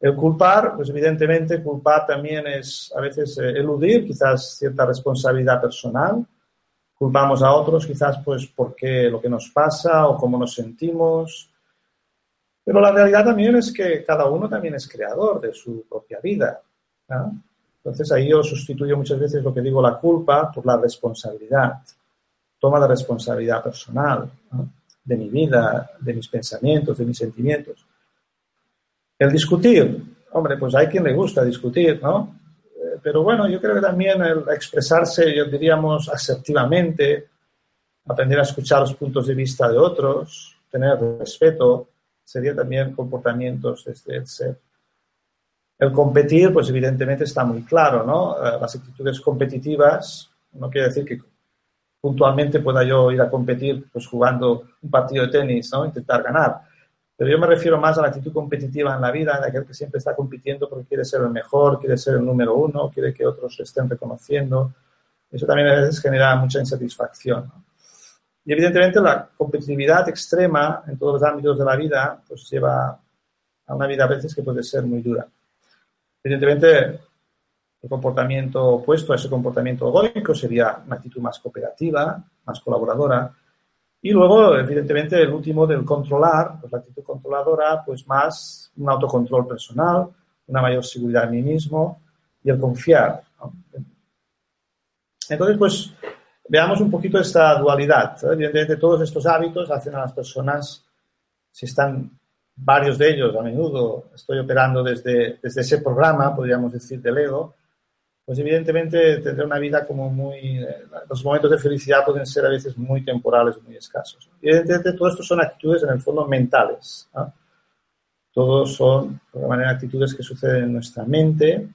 El culpar, pues evidentemente culpar también es a veces eh, eludir quizás cierta responsabilidad personal. Culpamos a otros quizás pues porque lo que nos pasa o cómo nos sentimos. Pero la realidad también es que cada uno también es creador de su propia vida. Entonces ahí yo sustituyo muchas veces lo que digo la culpa por la responsabilidad. Toma la responsabilidad personal de mi vida, de mis pensamientos, de mis sentimientos. El discutir, hombre, pues hay quien le gusta discutir, ¿no? Eh, pero bueno, yo creo que también el expresarse, yo diríamos, asertivamente, aprender a escuchar los puntos de vista de otros, tener respeto, sería también comportamientos desde el ser. El competir, pues evidentemente está muy claro, ¿no? Eh, las actitudes competitivas no quiere decir que puntualmente pueda yo ir a competir pues jugando un partido de tenis, ¿no? Intentar ganar. Pero yo me refiero más a la actitud competitiva en la vida, de aquel que siempre está compitiendo porque quiere ser el mejor, quiere ser el número uno, quiere que otros estén reconociendo. Eso también a veces genera mucha insatisfacción. Y evidentemente la competitividad extrema en todos los ámbitos de la vida pues lleva a una vida a veces que puede ser muy dura. Evidentemente el comportamiento opuesto a ese comportamiento egoico sería una actitud más cooperativa, más colaboradora. Y luego, evidentemente, el último del controlar, pues la actitud controladora, pues más un autocontrol personal, una mayor seguridad en mí mismo y el confiar. Entonces, pues veamos un poquito esta dualidad. Evidentemente, todos estos hábitos hacen a las personas, si están varios de ellos, a menudo estoy operando desde, desde ese programa, podríamos decir, del ego, pues evidentemente tendré una vida como muy... Eh, los momentos de felicidad pueden ser a veces muy temporales, muy escasos. Evidentemente todo esto son actitudes en el fondo mentales. Todos son, de manera, actitudes que suceden en nuestra mente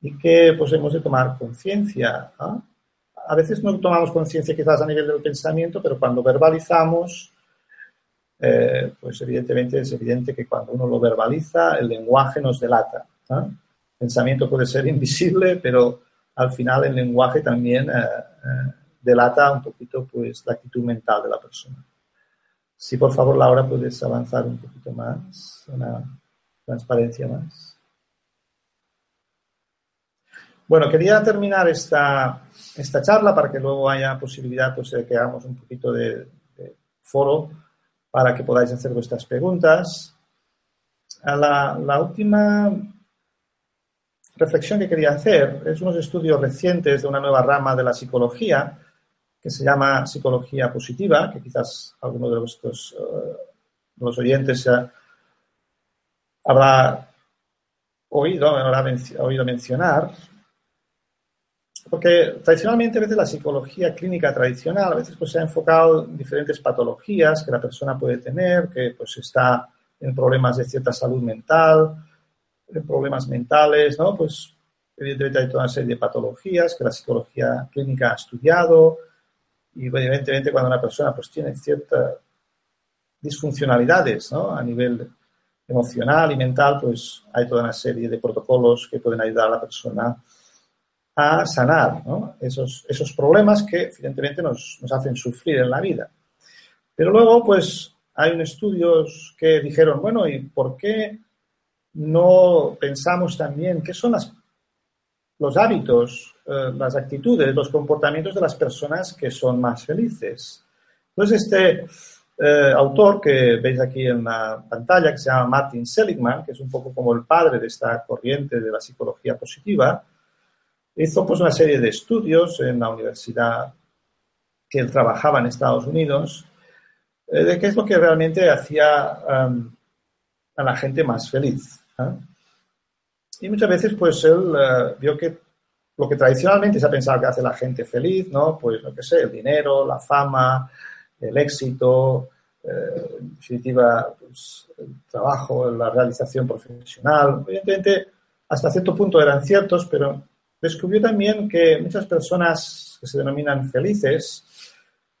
y que pues hemos de tomar conciencia. A veces no tomamos conciencia quizás a nivel del pensamiento, pero cuando verbalizamos, eh, pues evidentemente es evidente que cuando uno lo verbaliza, el lenguaje nos delata pensamiento puede ser <laughs> invisible, pero al final el lenguaje también eh, eh, delata un poquito pues, la actitud mental de la persona. Si por favor, Laura, puedes avanzar un poquito más, una transparencia más. Bueno, quería terminar esta, esta charla para que luego haya posibilidad pues, de que hagamos un poquito de, foro para que podáis hacer vuestras preguntas. La, la última reflexión que quería hacer es unos estudios recientes de una nueva rama de la psicología que se llama psicología positiva, que quizás alguno de vuestros eh, los oyentes habrá oído, habrá oído mencionar, porque tradicionalmente a veces la psicología clínica tradicional a veces pues, se ha enfocado en diferentes patologías que la persona puede tener, que pues está en problemas de cierta salud mental, problemas mentales, ¿no? Pues evidentemente hay toda una serie de patologías que la psicología clínica ha estudiado y evidentemente cuando una persona pues tiene ciertas disfuncionalidades, ¿no? A nivel emocional y mental, pues hay toda una serie de protocolos que pueden ayudar a la persona a sanar esos, esos problemas que evidentemente nos, nos hacen sufrir en la vida. Pero luego, pues, hay estudios que dijeron, bueno, ¿y por qué no pensamos también qué son los hábitos, eh, las actitudes, los comportamientos de las personas que son más felices. Entonces, este eh, autor que veis aquí en la pantalla, que se llama Martin Seligman, que es un poco como el padre de esta corriente de la psicología positiva, hizo pues una serie de estudios en la universidad que él trabajaba en Estados Unidos, eh, de qué es lo que realmente hacía a la gente más feliz. Y muchas veces, pues él eh, vio que lo que tradicionalmente se ha pensado que hace la gente feliz, ¿no? Pues, lo que sé, el dinero, la fama, el éxito, eh, en definitiva, pues, el trabajo, la realización profesional. Evidentemente, hasta cierto punto eran ciertos, pero descubrió también que muchas personas que se denominan felices,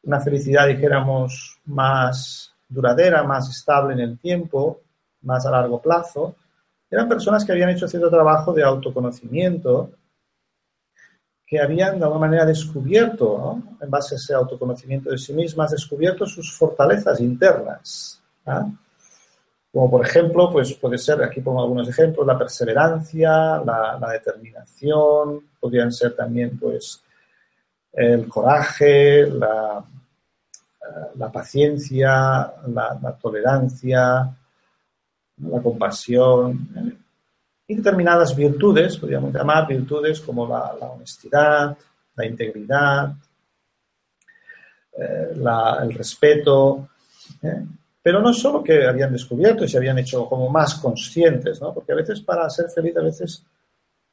una felicidad, dijéramos, más duradera, más estable en el tiempo, más a largo plazo, eran personas que habían hecho cierto trabajo de autoconocimiento, que habían de alguna manera descubierto, en base a ese autoconocimiento de sí mismas, descubierto sus fortalezas internas. Como por ejemplo, pues puede ser, aquí pongo algunos ejemplos, la perseverancia, la, determinación, podrían ser también pues el coraje, la, eh, paciencia, la tolerancia, la compasión ¿eh? y determinadas virtudes, podríamos llamar virtudes como la, honestidad, la integridad, eh, el respeto. ¿eh? Pero no solo que habían descubierto y se habían hecho como más conscientes, ¿no? Porque a veces para ser feliz, a veces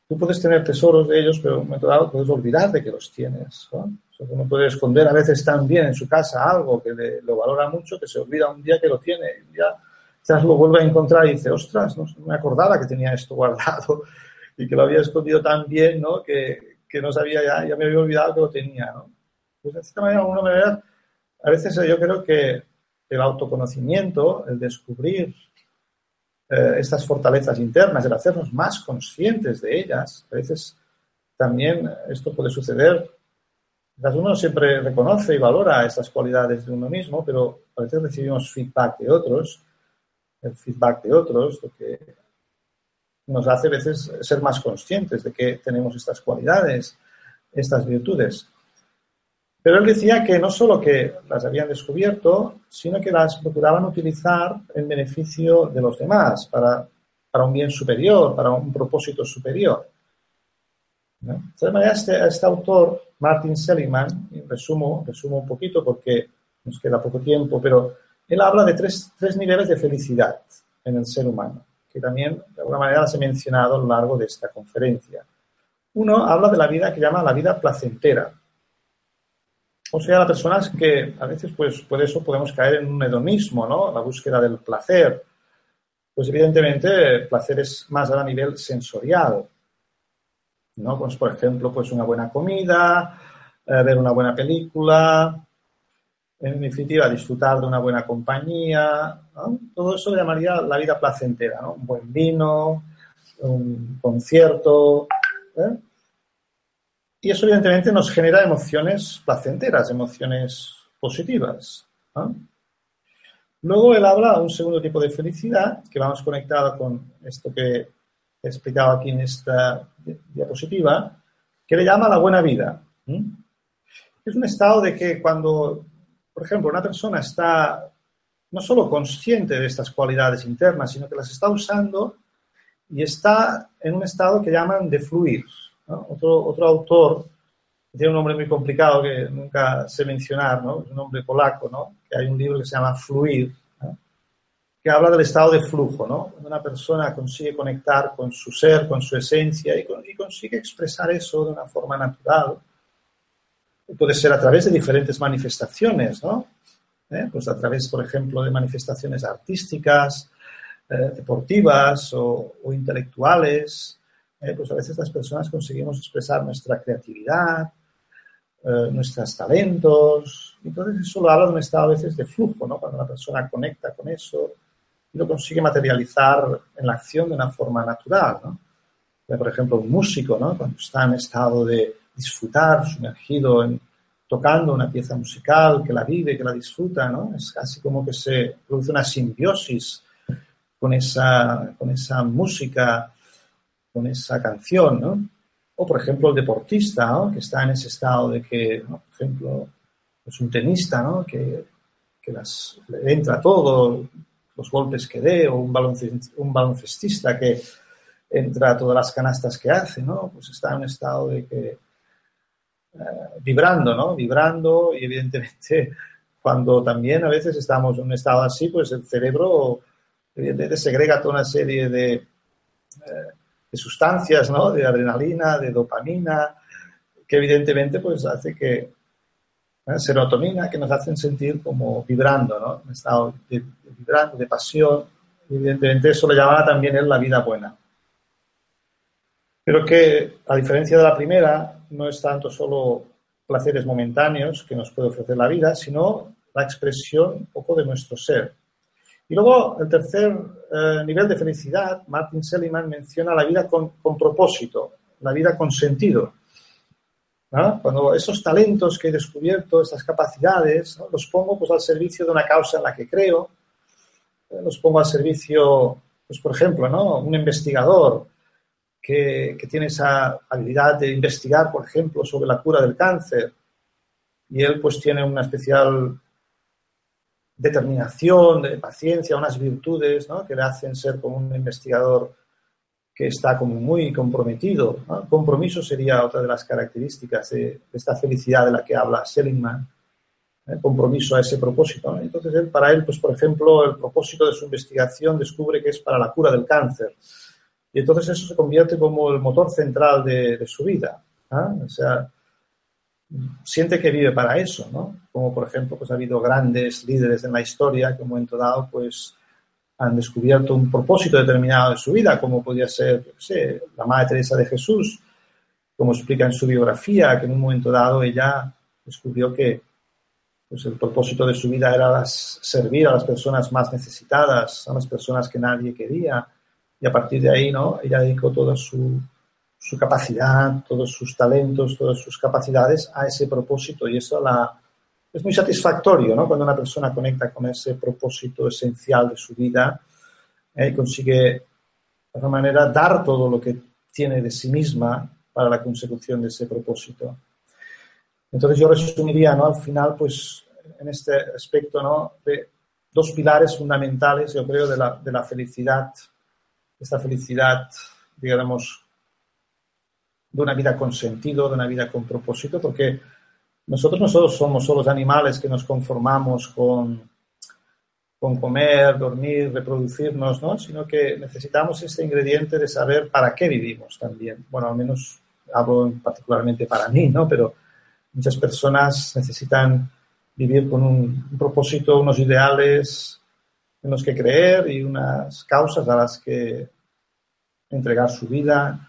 tú puedes tener tesoros de ellos, pero en un momento dado puedes olvidar de que los tienes, ¿no? uno puede esconder a veces tan bien en su casa algo que lo valora mucho que se olvida un día que lo tiene quizás lo vuelve a encontrar y dice, ostras, no me acordaba que tenía esto guardado <laughs> y que lo había escondido tan bien, ¿no? Que, que no sabía ya, ya me había olvidado que lo tenía, ¿no? Pues de esta manera, de alguna manera, a veces yo creo que el autoconocimiento, el descubrir eh, estas fortalezas internas, el hacernos más conscientes de ellas, a veces también esto puede suceder. Uno siempre reconoce y valora estas cualidades de uno mismo, pero a veces recibimos feedback de otros, el feedback de otros, lo que nos hace a veces ser más conscientes de que tenemos estas cualidades, estas virtudes. Pero él decía que no solo que las habían descubierto, sino que las procuraban utilizar en beneficio de los demás, para, un bien superior, para un propósito superior. De todas maneras, este, este, autor, Martin Seligman, resumo, resumo un poquito porque nos queda poco tiempo, pero él habla de tres, tres niveles de felicidad en el ser humano, que también de alguna manera las he mencionado a lo largo de esta conferencia. Uno habla de la vida que llama la vida placentera, o sea, las personas que a veces, pues, por eso podemos caer en un hedonismo, ¿no? La búsqueda del placer. Pues, evidentemente, placer es más a nivel sensorial, ¿no? Pues, por ejemplo, pues una buena comida, eh, ver una buena película, en definitiva, disfrutar de una buena compañía, Todo eso llamaría la vida placentera, ¿no? Un buen vino, un concierto, ¿eh? Y eso evidentemente nos genera emociones placenteras, emociones positivas. Luego él habla de un segundo tipo de felicidad, que vamos conectado con esto que he explicado aquí en esta diapositiva, que le llama la buena vida. Es un estado de que cuando, por ejemplo, una persona está no solo consciente de estas cualidades internas, sino que las está usando y está en un estado que llaman de fluir. Otro, otro autor, tiene un nombre muy complicado que nunca sé mencionar, ¿no? un nombre polaco, ¿no? que hay un libro que se llama Fluir, que habla del estado de flujo, ¿no? una persona consigue conectar con su ser, con su esencia y, consigue expresar eso de una forma natural. Puede ser a través de diferentes manifestaciones, ¿no? ¿Eh? Pues a través, por ejemplo, de manifestaciones artísticas, eh, deportivas o, o intelectuales, eh, pues a veces las personas conseguimos expresar nuestra creatividad, eh, nuestros talentos. Entonces eso lo habla de un estado a veces de flujo, ¿no? Cuando la persona conecta con eso y lo consigue materializar en la acción de una forma natural, ¿no? Por ejemplo, un músico, ¿no? Cuando está en estado de disfrutar, sumergido en tocando una pieza musical, que la vive, que la disfruta, ¿no? Es casi como que se produce una simbiosis con esa, con esa música con esa canción, ¿no? O, por ejemplo, el deportista, ¿no? Que está en ese estado de que, por ejemplo, es un tenista, ¿no? Que, que las, le entra todo, los golpes que dé, o un, un baloncestista que entra a todas las canastas que hace, ¿no? Pues está en un estado de que vibrando, ¿no? Vibrando y evidentemente <laughs> cuando también a veces estamos en un estado así, pues el cerebro evidentemente segrega toda una serie de eh, de sustancias, ¿no? De adrenalina, de dopamina, que evidentemente pues hace que ¿eh? serotonina que nos hacen sentir como vibrando, ¿no? Un estado de, vibrando, de pasión. Evidentemente eso lo llamaba también él la vida buena. Pero que a diferencia de la primera, no es tanto solo placeres momentáneos que nos puede ofrecer la vida, sino la expresión poco de nuestro ser, y luego, el tercer eh, nivel de felicidad, Martin Seligman menciona la vida con, propósito, la vida con sentido. Cuando esos talentos que he descubierto, estas capacidades, los pongo pues, al servicio de una causa en la que creo, eh, los pongo al servicio, pues, por ejemplo, ¿no? un investigador que, tiene esa habilidad de investigar, por ejemplo, sobre la cura del cáncer, y él pues tiene una especial determinación, de paciencia, unas virtudes que le hacen ser como un investigador que está como muy comprometido. Compromiso sería otra de las características de, esta felicidad de la que habla Seligman. ¿eh? compromiso a ese propósito. Entonces, él, para él, pues, por ejemplo, el propósito de su investigación descubre que es para la cura del cáncer. Y entonces eso se convierte como el motor central de, su vida. ¿ah? O sea, siente que vive para eso, ¿no? Como por ejemplo, pues ha habido grandes líderes en la historia que en un momento dado, pues han descubierto un propósito determinado de su vida, como podría ser, no sé, la Madre Teresa de Jesús, como explica en su biografía, que en un momento dado ella descubrió que pues, el propósito de su vida era servir a las personas más necesitadas, a las personas que nadie quería, y a partir de ahí, ¿no? Ella dedicó toda su, su capacidad, todos sus talentos, todas sus capacidades a ese propósito y eso la, es muy satisfactorio, ¿no? Cuando una persona conecta con ese propósito esencial de su vida ¿eh? y consigue, de alguna manera, dar todo lo que tiene de sí misma para la consecución de ese propósito. Entonces yo resumiría, ¿no? Al final, pues, en este aspecto, ¿no? De dos pilares fundamentales, yo creo, de la, de la felicidad, esta felicidad, digamos, de una vida con sentido, de una vida con propósito, porque nosotros no solo somos solo animales que nos conformamos con, con comer, dormir, reproducirnos, ¿no? sino que necesitamos este ingrediente de saber para qué vivimos también. Bueno, al menos hablo particularmente para mí, ¿no? pero muchas personas necesitan vivir con un, un propósito, unos ideales en los que creer y unas causas a las que entregar su vida,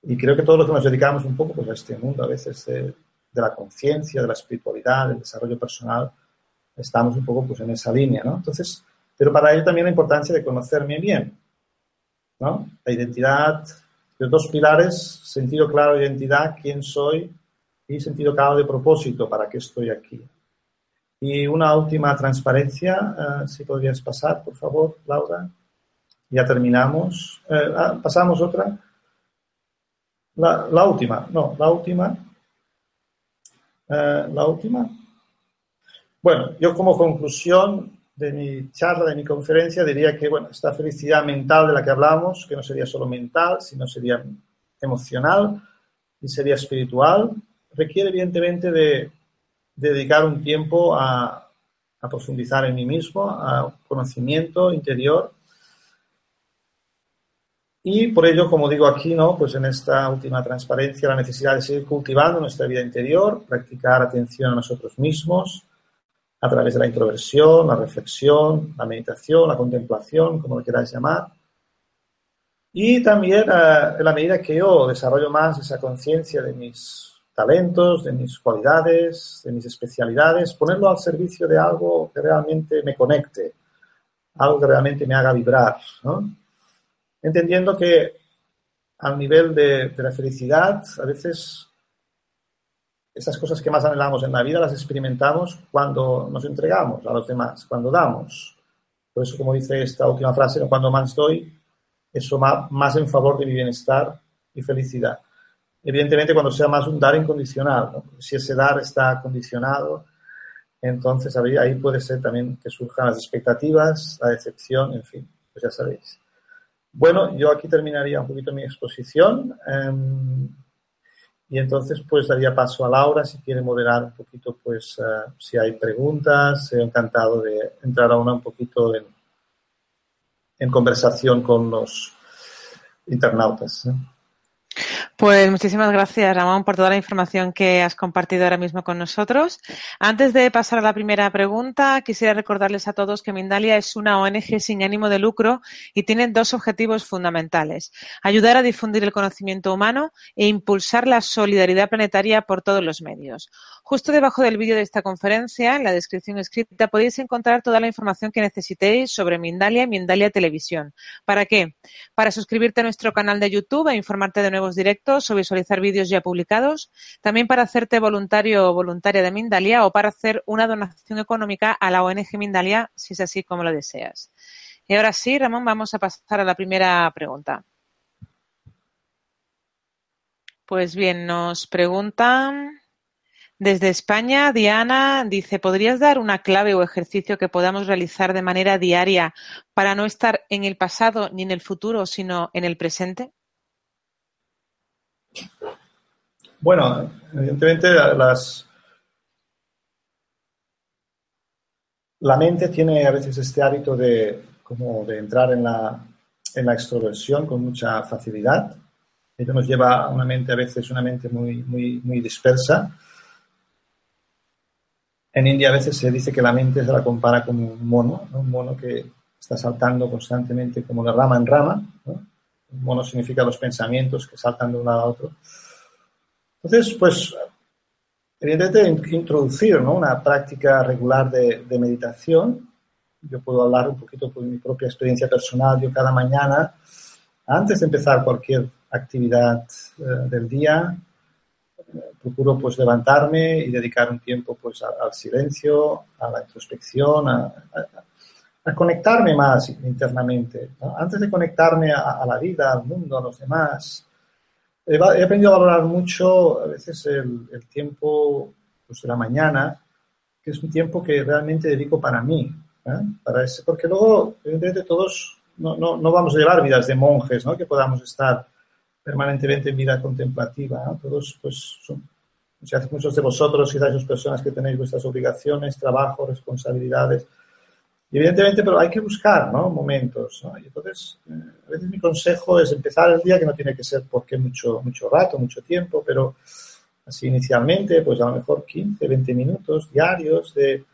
y creo que todos los que nos dedicamos un poco pues, a este mundo, a veces de, la conciencia, de la espiritualidad, del desarrollo personal, estamos un poco pues, en esa línea, ¿no? Entonces, pero para ello también la importancia de conocerme bien, ¿no? La identidad, de dos pilares, sentido claro de identidad, quién soy, y sentido claro de propósito, para qué estoy aquí. Y una última transparencia, eh, si podrías pasar, por favor, Laura. Ya terminamos. Eh, ah, pasamos otra. La, última, no, la última. Eh, la última. Bueno, yo como conclusión de mi charla, de mi conferencia, diría que, bueno, esta felicidad mental de la que hablamos, que no sería solo mental, sino sería emocional y sería espiritual, requiere evidentemente de, dedicar un tiempo a, a profundizar en mí mismo, a conocimiento interior y por ello, como digo aquí, ¿no? pues en esta última transparencia, la necesidad de seguir cultivando nuestra vida interior, practicar atención a nosotros mismos a través de la introversión, la reflexión, la meditación, la contemplación, como lo queráis llamar. Y también eh, en la medida que yo desarrollo más esa conciencia de mis talentos, de mis cualidades, de mis especialidades, ponerlo al servicio de algo que realmente me conecte, algo que realmente me haga vibrar, entendiendo que al nivel de, la felicidad, a veces esas cosas que más anhelamos en la vida las experimentamos cuando nos entregamos a los demás, cuando damos. Por eso, como dice esta última frase, cuando más doy, eso va más en favor de mi bienestar y felicidad. Evidentemente, cuando sea más un dar incondicional, si ese dar está condicionado, entonces ahí puede ser también que surjan las expectativas, la decepción, en fin, pues ya sabéis. Bueno, yo aquí terminaría un poquito mi exposición em, y entonces pues daría paso a Laura si quiere moderar un poquito pues eh, si hay preguntas, he encantado de entrar a una un poquito en, en conversación con los internautas. ¿eh? Pues muchísimas gracias, Ramón, por toda la información que has compartido ahora mismo con nosotros. Antes de pasar a la primera pregunta, quisiera recordarles a todos que Mindalia es una ONG sin ánimo de lucro y tiene dos objetivos fundamentales. Ayudar a difundir el conocimiento humano e impulsar la solidaridad planetaria por todos los medios. Justo debajo del vídeo de esta conferencia, en la descripción escrita, podéis encontrar toda la información que necesitéis sobre Mindalia y Mindalia Televisión. ¿Para qué? Para suscribirte a nuestro canal de YouTube e informarte de nuevos directos o visualizar vídeos ya publicados. También para hacerte voluntario o voluntaria de Mindalia o para hacer una donación económica a la ONG Mindalia, si es así como lo deseas. Y ahora sí, Ramón, vamos a pasar a la primera pregunta. Pues bien, nos preguntan desde España, Diana dice, ¿podrías dar una clave o ejercicio que podamos realizar de manera diaria para no estar en el pasado ni en el futuro, sino en el presente? Bueno, evidentemente la mente tiene a veces este hábito de, como de entrar en la, en la extroversión con mucha facilidad. Ello nos lleva a una mente, a veces una mente muy, muy, dispersa. En India a veces se dice que la mente se la compara como un mono, un mono que está saltando constantemente como de rama en rama. Mono significa los pensamientos que saltan de un lado a otro. Entonces, pues, evidentemente, introducir una práctica regular de, de meditación yo puedo hablar un poquito por mi propia experiencia personal. Yo cada mañana, antes de empezar cualquier actividad eh, del día, eh, procuro pues levantarme y dedicar un tiempo pues al silencio, a la introspección, a, conectarme más internamente. Antes de conectarme a, la vida, al mundo, a los demás, he, aprendido a valorar mucho a veces el, el tiempo pues, de la mañana, que es un tiempo que realmente dedico para mí, ¿eh? Para ese, porque luego, evidentemente, todos no, no, no, vamos a llevar vidas de monjes, ¿no? Que podamos estar permanentemente en vida contemplativa. Todos, pues, son, muchos de vosotros, quizás las personas que tenéis vuestras obligaciones, trabajo, responsabilidades. Y evidentemente, pero hay que buscar ¿no? momentos. ¿no? Y entonces, eh, a veces mi consejo es empezar el día, que no tiene que ser porque mucho, mucho rato, mucho tiempo, pero así inicialmente, pues a lo mejor 15, 20 minutos diarios de,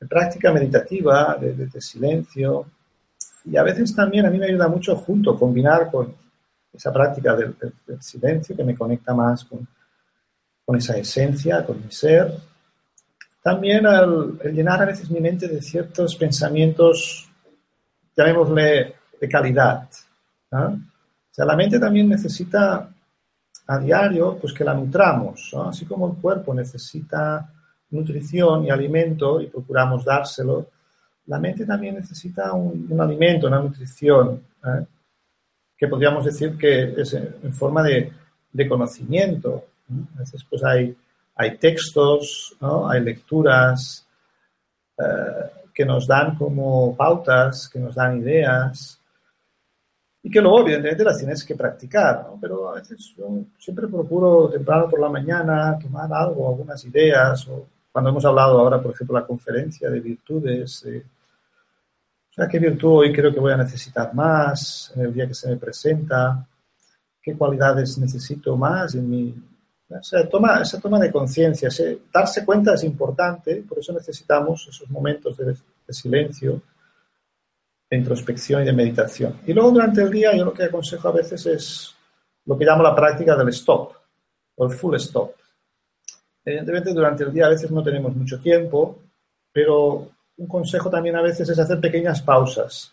de práctica meditativa, de, silencio. Y a veces también a mí me ayuda mucho junto, combinar con esa práctica del, silencio que me conecta más con, con, esa esencia, con mi ser. También el, llenar a veces mi mente de ciertos pensamientos, llamémosle de calidad. O sea, la mente también necesita a diario pues que la nutramos, así como el cuerpo necesita nutrición y alimento y procuramos dárselo, la mente también necesita un, alimento, una nutrición, ¿eh? que podríamos decir que es en forma de, conocimiento. A veces pues hay, hay textos, hay lecturas eh, que nos dan como pautas, que nos dan ideas y que luego evidentemente las tienes que practicar, pero a veces yo siempre procuro temprano por la mañana tomar algo, algunas ideas o cuando hemos hablado ahora, por ejemplo, la conferencia de virtudes, eh, ¿qué virtud hoy creo que voy a necesitar más en el día que se me presenta? ¿Qué cualidades necesito más en mi... O sea, toma, esa toma de conciencia, darse cuenta es importante, por eso necesitamos esos momentos de, de silencio, de introspección y de meditación. Y luego durante el día yo lo que aconsejo a veces es lo que llamo la práctica del stop, o el full stop. Evidentemente, durante el día a veces no tenemos mucho tiempo, pero un consejo también a veces es hacer pequeñas pausas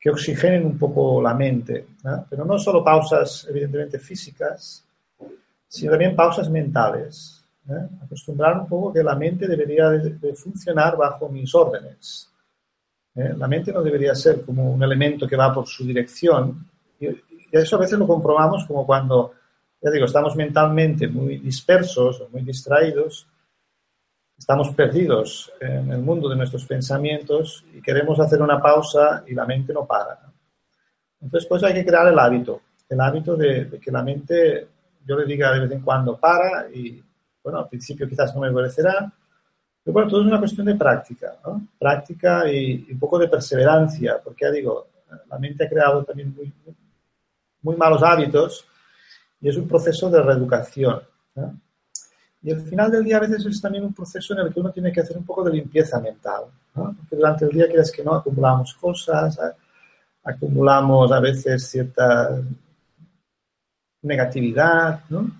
que oxigenen un poco la mente. Pero no solo pausas, evidentemente, físicas, sino también pausas mentales. Acostumbrar un poco que la mente debería de, funcionar bajo mis órdenes. La mente no debería ser como un elemento que va por su dirección. Y, y eso a veces lo comprobamos como cuando ya digo, estamos mentalmente muy dispersos o muy distraídos, estamos perdidos en el mundo de nuestros pensamientos y queremos hacer una pausa y la mente no para. Entonces, pues hay que crear el hábito, el hábito de, que la mente, yo le diga de vez en cuando, para y, bueno, al principio quizás no me obedecerá, pero bueno, todo es una cuestión de práctica, ¿no? Práctica y, un poco de perseverancia, porque ya digo, la mente ha creado también muy, muy malos hábitos y es un proceso de reeducación. Y al final del día a veces es también un proceso en el que uno tiene que hacer un poco de limpieza mental. Porque durante el día quieres que no acumulamos cosas, acumulamos a veces cierta negatividad, ¿no?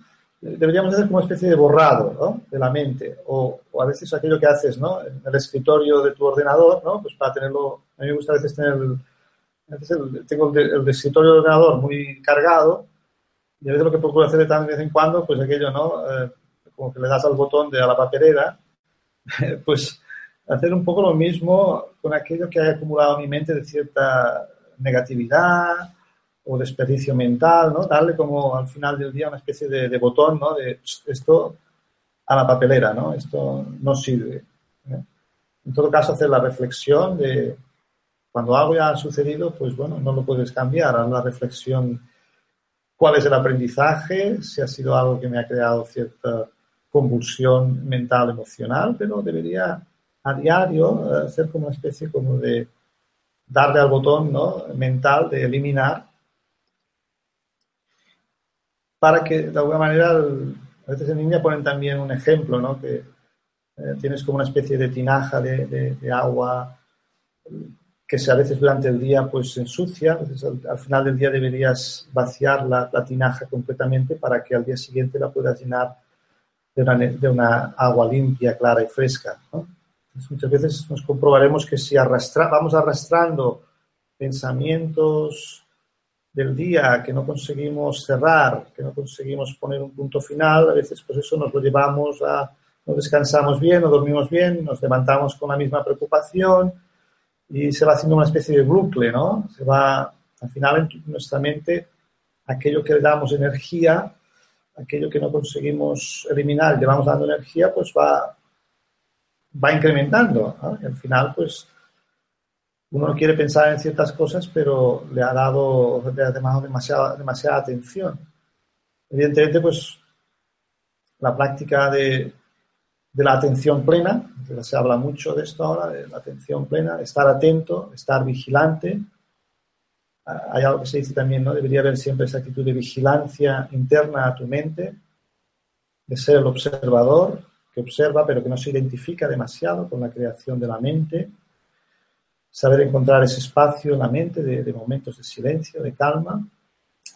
Deberíamos hacer como una especie de borrado de la mente o, a veces aquello que haces ¿no? en el escritorio de tu ordenador, ¿no? pues para tenerlo, a mí me gusta a veces tener el, tengo el, el escritorio del ordenador muy cargado y a veces lo que procuro hacer de vez en cuando, pues aquello, ¿no? Eh, como que le das al botón de a la papelera, <laughs> pues hacer un poco lo mismo con aquello que haya acumulado en mi mente de cierta negatividad o desperdicio mental, ¿no? Darle como al final del día una especie de, botón, ¿no? De esto a la papelera, ¿no? Esto no sirve. ¿eh? En todo caso, hacer la reflexión de cuando algo ya ha sucedido, pues bueno, no lo puedes cambiar, haz la reflexión cuál es el aprendizaje, si ha sido algo que me ha creado cierta convulsión mental, emocional, pero debería a diario, hacer como una especie como de darle al botón ¿no? mental de eliminar para que de alguna manera, a veces en India ponen también un ejemplo, ¿no? que eh, tienes como una especie de tinaja de, agua que a veces durante el día pues se ensucia, al, final del día deberías vaciar la, tinaja completamente para que al día siguiente la puedas llenar de una, de una agua limpia, clara y fresca. muchas veces nos comprobaremos que si arrastra, vamos arrastrando pensamientos, del día que no conseguimos cerrar, que no conseguimos poner un punto final, a veces pues eso nos lo llevamos a, no descansamos bien, no dormimos bien, nos levantamos con la misma preocupación y se va haciendo una especie de bucle, ¿no? Se va, al final en nuestra mente, aquello que le damos energía, aquello que no conseguimos eliminar, le vamos dando energía, pues va, va incrementando, Y al final, pues uno no quiere pensar en ciertas cosas, pero le ha dado, le ha demasiada, demasiada atención. Evidentemente, pues la práctica de, de la atención plena, se habla mucho de esto ahora, de la atención plena, estar atento, estar vigilante. Ah, hay algo que se dice también, ¿no? Debería haber siempre esa actitud de vigilancia interna a tu mente, de ser el observador que observa pero que no se identifica demasiado con la creación de la mente saber encontrar ese espacio en la mente de, momentos de silencio, de calma.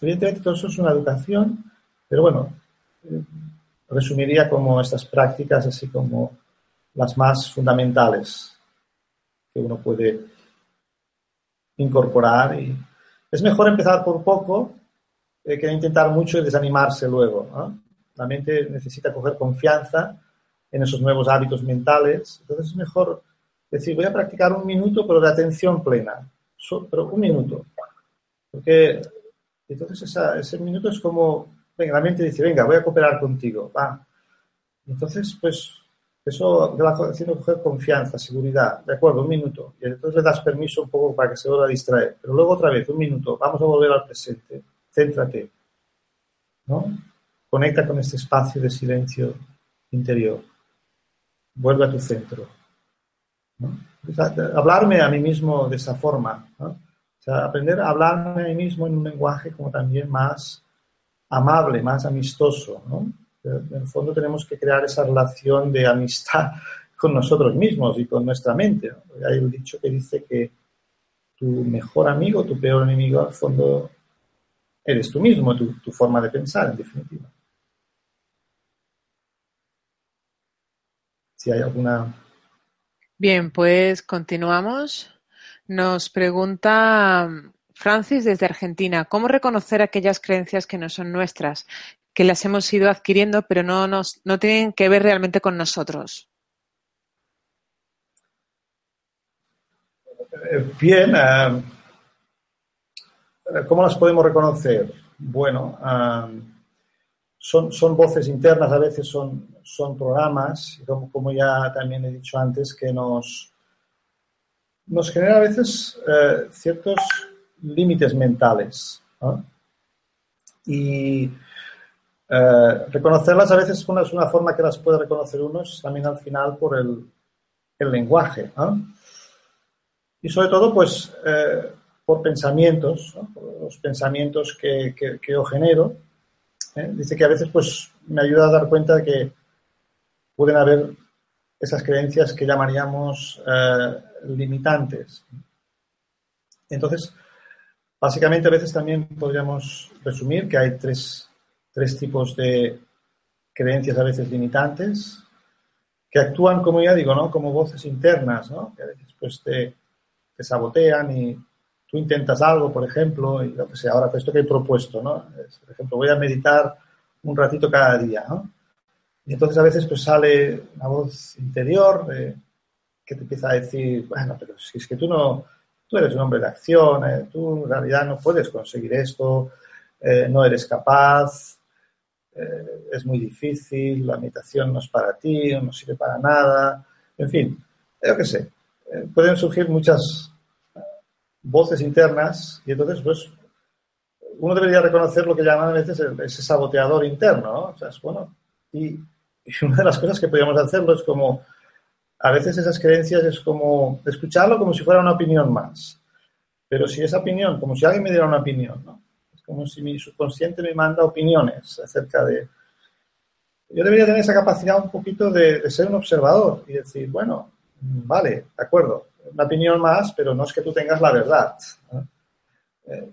Evidentemente todo eso es una educación, pero bueno, eh, resumiría como estas prácticas así como las más fundamentales que uno puede incorporar y es mejor empezar por poco eh, que intentar mucho y desanimarse luego. La mente necesita coger confianza en esos nuevos hábitos mentales, entonces es mejor es decir, voy a practicar un minuto, pero de atención plena. pero un minuto. Porque entonces ese minuto es como, venga, la mente dice, venga, voy a cooperar contigo. Va. Entonces, pues, eso te va haciendo coger confianza, seguridad. De acuerdo, un minuto. Y entonces le das permiso un poco para que se vuelva a distraer. Pero luego otra vez, un minuto. Vamos a volver al presente. Céntrate. ¿No? Conecta con este espacio de silencio interior. Vuelve a tu centro hablarme a mí mismo de esa forma. aprender a hablarme a mí mismo en un lenguaje como también más amable, más amistoso. En el fondo tenemos que crear esa relación de amistad <laughs> con nosotros mismos y con nuestra mente. Hay un dicho que dice que tu mejor amigo, tu peor enemigo, al fondo eres tú mismo, tu, tu forma de pensar, en definitiva. Si hay alguna Bien, pues continuamos. Nos pregunta Francis desde Argentina, ¿cómo reconocer aquellas creencias que no son nuestras, que las hemos ido adquiriendo pero no, nos, no tienen que ver realmente con nosotros? Eh, bien, eh, ¿cómo las podemos reconocer? Bueno, eh, son, son voces internas, a veces son, son programas, como, como ya también he dicho antes, que nos, nos genera a veces eh, ciertos límites mentales. Y eh, reconocerlas a veces es una forma que las puede reconocer uno, también al final por el, el lenguaje. Y sobre todo, pues, eh, por pensamientos, los pensamientos que, que, que yo genero ¿eh? Dice que a veces pues, me ayuda a dar cuenta de que pueden haber esas creencias que llamaríamos eh, limitantes. Entonces, básicamente a veces también podríamos resumir que hay tres, tipos de creencias a veces limitantes que actúan, como ya digo, ¿no? como voces internas, ¿no? que a veces pues, te sabotean y tú intentas algo, por ejemplo, y lo que sea, ahora esto que he propuesto, ¿no? por ejemplo, voy a meditar un ratito cada día, ¿no? Y entonces a veces pues sale una voz interior que te empieza a decir, bueno, pero si es que tú no, tú eres un hombre de acción, eh, tú en realidad no puedes conseguir esto, eh, no eres capaz, eh, es muy difícil, la meditación no es para ti, no sirve para nada, en fin, yo qué sé, pueden surgir muchas voces internas y entonces pues uno debería reconocer lo que llaman a veces ese saboteador interno, ¿no? O sea, es bueno. Y, una de las cosas que podríamos hacerlo es como a veces esas creencias es como escucharlo como si fuera una opinión más. Pero si esa opinión, como si alguien me diera una opinión, ¿no? Es como si mi subconsciente me manda opiniones acerca de... Yo debería tener esa capacidad un poquito de, ser un observador y decir, bueno, vale, de acuerdo, una opinión más, pero no es que tú tengas la verdad. Eh,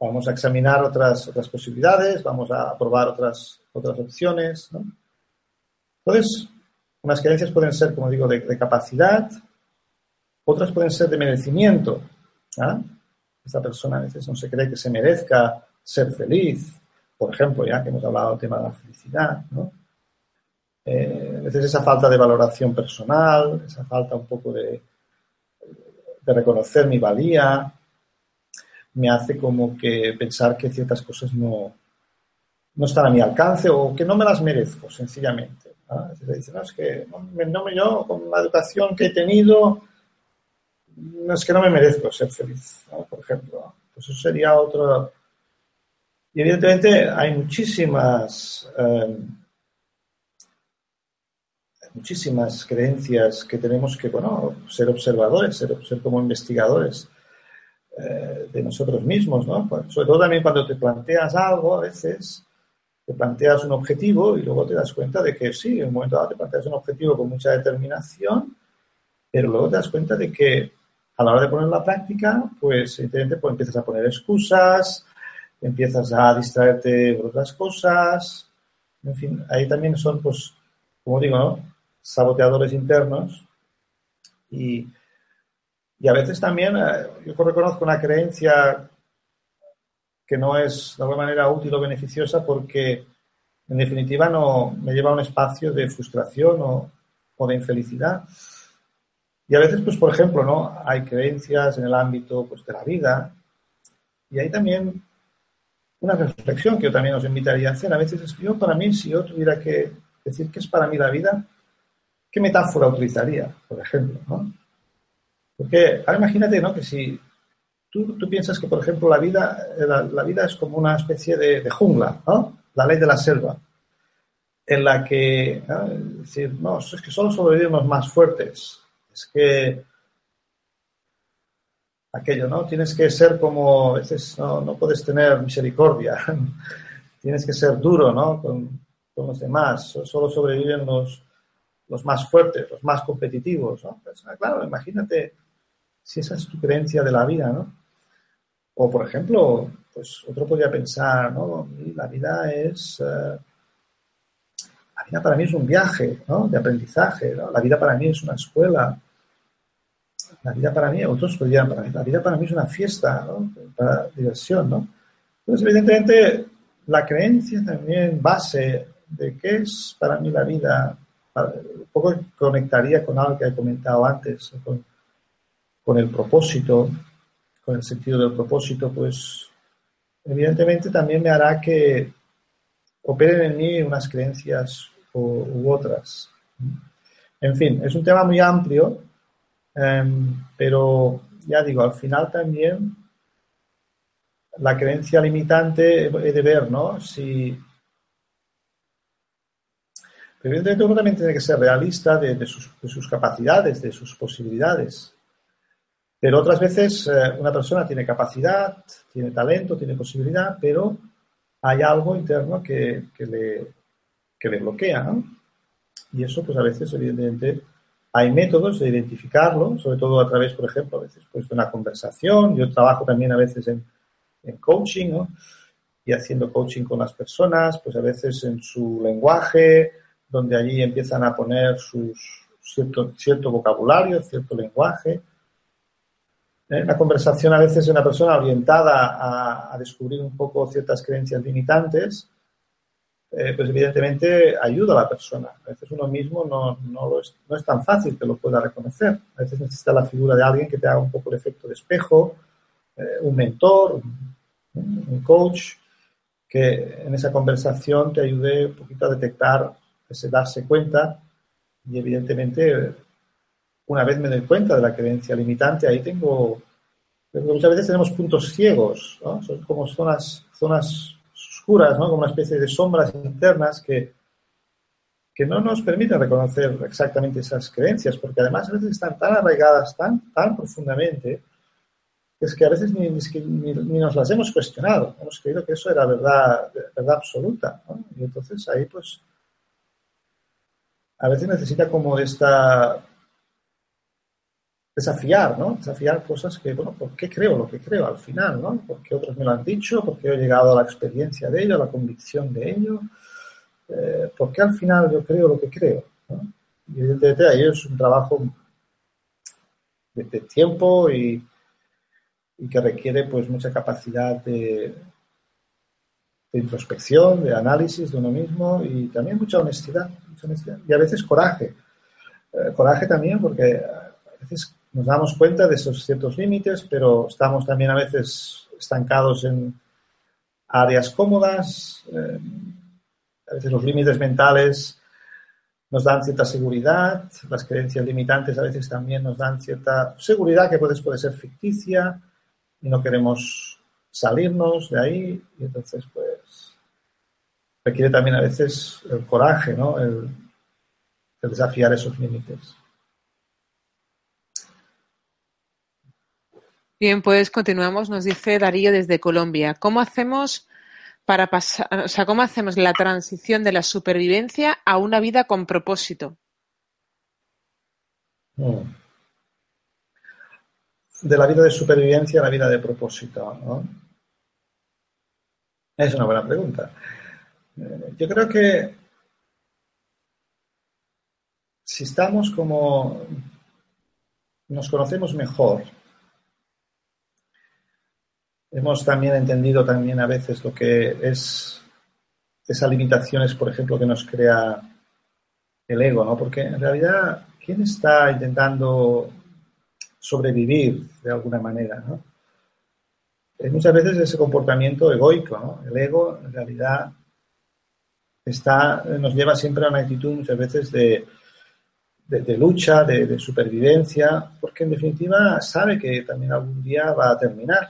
vamos a examinar otras, otras posibilidades, vamos a probar otras, otras opciones. ¿no? Entonces, unas creencias pueden ser, como digo, de, capacidad, otras pueden ser de merecimiento. ¿ah? Esta persona a veces no se cree que se merezca ser feliz, por ejemplo, ya que hemos hablado del tema de la felicidad, ¿no? Eh, a veces esa falta de valoración personal, esa falta un poco de, reconocer mi valía, me hace como que pensar que ciertas cosas no, no están a mi alcance o que no me las merezco, sencillamente. ¿no? dice, no, es que no me, yo, con la educación que he tenido, no es que no me merezco ser feliz, por ejemplo. Pues eso sería otro. Y evidentemente hay muchísimas, em, muchísimas creencias que tenemos que, bueno, ser observadores, ser, como investigadores eh, de nosotros mismos, ¿no? Sobre todo también cuando te planteas algo, a veces te planteas un objetivo y luego te das cuenta de que sí, en un momento dado te planteas un objetivo con mucha determinación, pero luego te das cuenta de que a la hora de poner la práctica, pues evidentemente pues, empiezas a poner excusas, empiezas a distraerte por otras cosas, en fin, ahí también son, pues, como digo, ¿no? Saboteadores internos y, y a veces también eh, yo reconozco una creencia que no es de alguna manera útil o beneficiosa porque en definitiva no me lleva a un espacio de frustración o, de infelicidad. Y a veces, pues por ejemplo, ¿no? hay creencias en el ámbito pues, de la vida y hay también una reflexión que yo también os invitaría a hacer. A veces es yo para mí, si yo tuviera que decir qué es para mí la vida, ¿qué metáfora utilizaría, por ejemplo? Porque ahora imagínate ¿no? que si Tú, piensas que, por ejemplo, la vida, la, vida es como una especie de, jungla, ¿no? La ley de la selva, en la que, Es decir, no, es que solo sobreviven los más fuertes. Es que aquello, ¿no? Tienes que ser como, a veces no, no puedes tener misericordia, <laughs> tienes que ser duro, ¿no? Con, los demás, solo sobreviven los, los más fuertes, los más competitivos, ¿no? Pues, ah, claro, imagínate si esa es tu creencia de la vida, ¿no? O, por ejemplo, pues otro podría pensar, ¿no? La vida es... Eh, la vida para mí es un viaje, ¿no? De aprendizaje. La vida para mí es una escuela. La vida para mí, otros podrían, para mí, la vida para mí es una fiesta, ¿no? Para diversión, ¿no? Entonces, evidentemente, la creencia también base de qué es para mí la vida, un poco conectaría con algo que he comentado antes, con, el propósito, con el sentido del propósito, pues evidentemente también me hará que operen en mí unas creencias u, otras. En fin, es un tema muy amplio, em, pero ya digo, al final también la creencia limitante he de ver, ¿no? Si. Pero evidentemente uno también tiene que ser realista de sus capacidades, de sus posibilidades. Pero otras veces eh, una persona tiene capacidad, tiene talento, tiene posibilidad, pero hay algo interno que, le, le bloquea. Y eso, pues a veces, evidentemente, hay métodos de identificarlo, sobre todo a través, por ejemplo, a veces pues, de una conversación. Yo trabajo también a veces en, coaching, ¿no? Y haciendo coaching con las personas, pues a veces en su lenguaje, donde allí empiezan a poner sus, cierto, cierto vocabulario, cierto lenguaje ¿eh? Una conversación a veces de una persona orientada a, descubrir un poco ciertas creencias limitantes, eh, pues evidentemente ayuda a la persona. A veces uno mismo no, no, es, no, es, tan fácil que lo pueda reconocer. A veces necesita la figura de alguien que te haga un poco el efecto de espejo, eh, un mentor, un, coach, que en esa conversación te ayude un poquito a detectar, ese darse cuenta y evidentemente una vez me doy cuenta de la creencia limitante, ahí tengo, muchas veces tenemos puntos ciegos, son como zonas, zonas oscuras, ¿no? como una especie de sombras internas que, que no nos permiten reconocer exactamente esas creencias, porque además a veces están tan arraigadas, tan, tan profundamente, es que a veces ni, ni, nos las hemos cuestionado. Hemos creído que eso era verdad, verdad absoluta. Y entonces ahí, pues, a veces necesita como esta desafiar, ¿no? Desafiar cosas que, bueno, ¿por qué creo lo que creo al final, ¿no? Porque otros me lo han dicho, porque he llegado a la experiencia de ello, a la convicción de ello, eh, ¿por qué al final yo creo lo que creo? Y evidentemente ahí es un trabajo de, tiempo y, y, que requiere pues mucha capacidad de, de, introspección, de análisis de uno mismo y también mucha honestidad, y a veces coraje. Eh, coraje también porque a veces nos damos cuenta de esos ciertos límites, pero estamos también a veces estancados en áreas cómodas. Eh, a veces los límites mentales nos dan cierta seguridad, las creencias limitantes a veces también nos dan cierta seguridad que puede, puede ser ficticia y no queremos salirnos de ahí y entonces pues requiere también a veces el coraje, ¿no? el desafiar esos límites. Bien, pues continuamos. Nos dice Darío desde Colombia. ¿Cómo hacemos para pasar, o sea, cómo hacemos la transición de la supervivencia a una vida con propósito? Mm. De la vida de supervivencia a la vida de propósito, ¿no? Es una buena pregunta. Eh, yo creo que si estamos como nos conocemos mejor, hemos también entendido también a veces lo que es esas limitaciones, por ejemplo, que nos crea el ego, ¿no? Porque en realidad, ¿quién está intentando sobrevivir de alguna manera, ¿no? muchas veces ese comportamiento egoico, ¿no? El ego, en realidad, está, nos lleva siempre a una actitud muchas veces de, de, lucha, de, de, supervivencia, porque en definitiva sabe que también algún día va a terminar,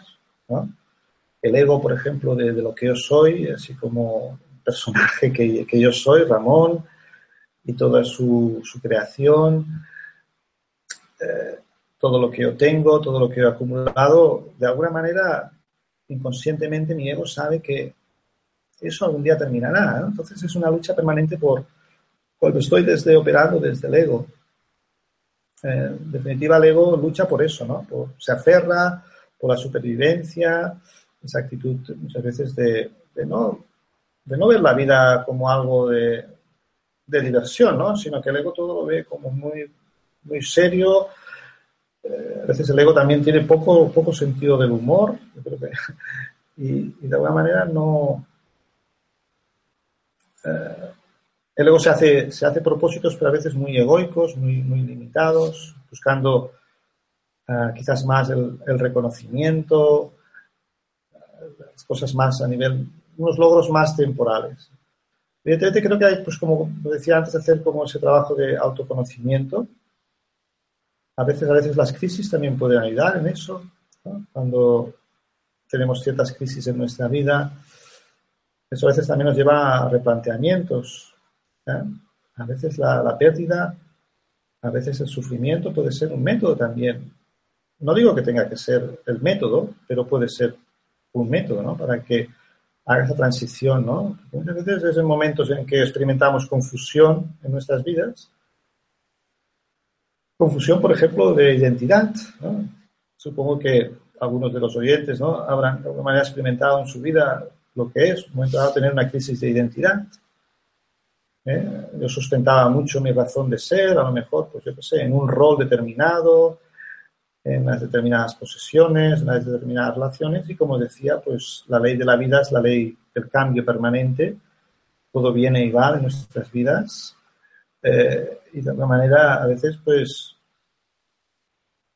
el ego, por ejemplo, de, lo que yo soy, así como personaje que, yo soy, Ramón, y toda su, creación, eh, todo lo que yo tengo, todo lo que he acumulado, de alguna manera, inconscientemente mi ego sabe que eso algún día terminará. Entonces es una lucha permanente por, cuando estoy desde operando desde el ego. Eh, en definitiva, el ego lucha por eso, ¿no? se aferra por la supervivencia, esa actitud muchas veces de, no, de no ver la vida como algo de, diversión, ¿no? sino que el ego todo lo ve como muy, muy serio. Eh, a veces el ego también tiene poco, poco sentido del humor, <laughs> y, de alguna manera no... Eh, el ego se hace, se hace propósitos, pero a veces muy egoicos, muy, muy limitados, buscando Ah, quizás más el, reconocimiento, las cosas más a nivel, unos logros más temporales. Evidentemente creo que hay, pues como decía antes, hacer como ese trabajo de autoconocimiento. A veces, a veces las crisis también pueden ayudar en eso. Cuando tenemos ciertas crisis en nuestra vida, eso a veces también nos lleva a replanteamientos. A veces la, la pérdida, a veces el sufrimiento puede ser un método también no digo que tenga que ser el método, pero puede ser un método, ¿no? Para que haga esa transición, ¿no? muchas veces es en momentos en que experimentamos confusión en nuestras vidas. Confusión, por ejemplo, de identidad, Supongo que algunos de los oyentes, ¿no? Habrán de alguna manera experimentado en su vida lo que es, un momento dado, tener una crisis de identidad. ¿eh? Yo sustentaba mucho mi razón de ser, a lo mejor, pues yo qué sé, en un rol determinado, en unas determinadas posesiones, en unas determinadas relaciones y como decía, pues la ley de la vida es la ley del cambio permanente, todo viene y va en nuestras vidas eh, y de alguna manera a veces pues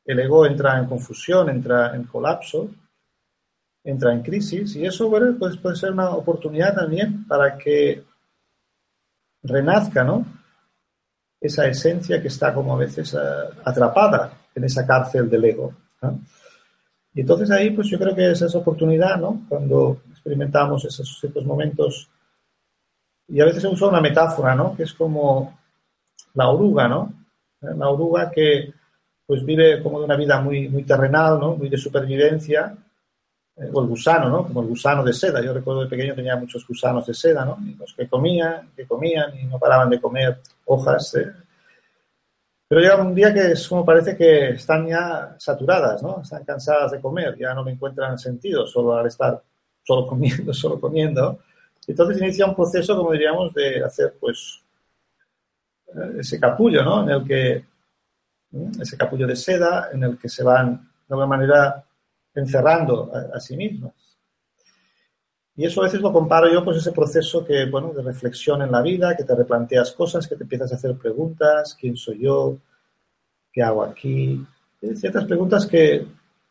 el ego entra en confusión, entra en colapso, entra en crisis y eso bueno, pues puede ser una oportunidad también para que renazca, ¿no? Esa esencia que está como a veces eh, atrapada en esa cárcel del ego. Y entonces ahí, pues yo creo que es esa oportunidad, ¿no? Cuando experimentamos esos ciertos momentos Y a veces he usado una metáfora, ¿no? Que es como la oruga, ¿no? ¿Eh? La oruga que pues vive como de una vida muy, muy terrenal, ¿no? Muy de supervivencia, o el gusano, ¿no? Como el gusano de seda. Yo recuerdo de pequeño tenía muchos gusanos de seda, ¿no? Los que comían, que comían y no paraban de comer hojas. ¿eh? Pero llega un día que es como parece que están ya saturadas, ¿no? Están cansadas de comer, ya no me encuentran sentido solo al estar solo <laughs> comiendo, solo comiendo. Entonces inicia un proceso, como diríamos, de hacer, pues, eh, ese capullo, ¿no? En el que, ese capullo de seda, en el que se van de alguna manera encerrando a, sí mismas. Y eso a veces lo comparo yo, pues ese proceso que, bueno, de reflexión en la vida, que te replanteas cosas, que te empiezas a hacer preguntas, ¿quién soy yo? ¿Qué hago aquí? Ciertas preguntas que,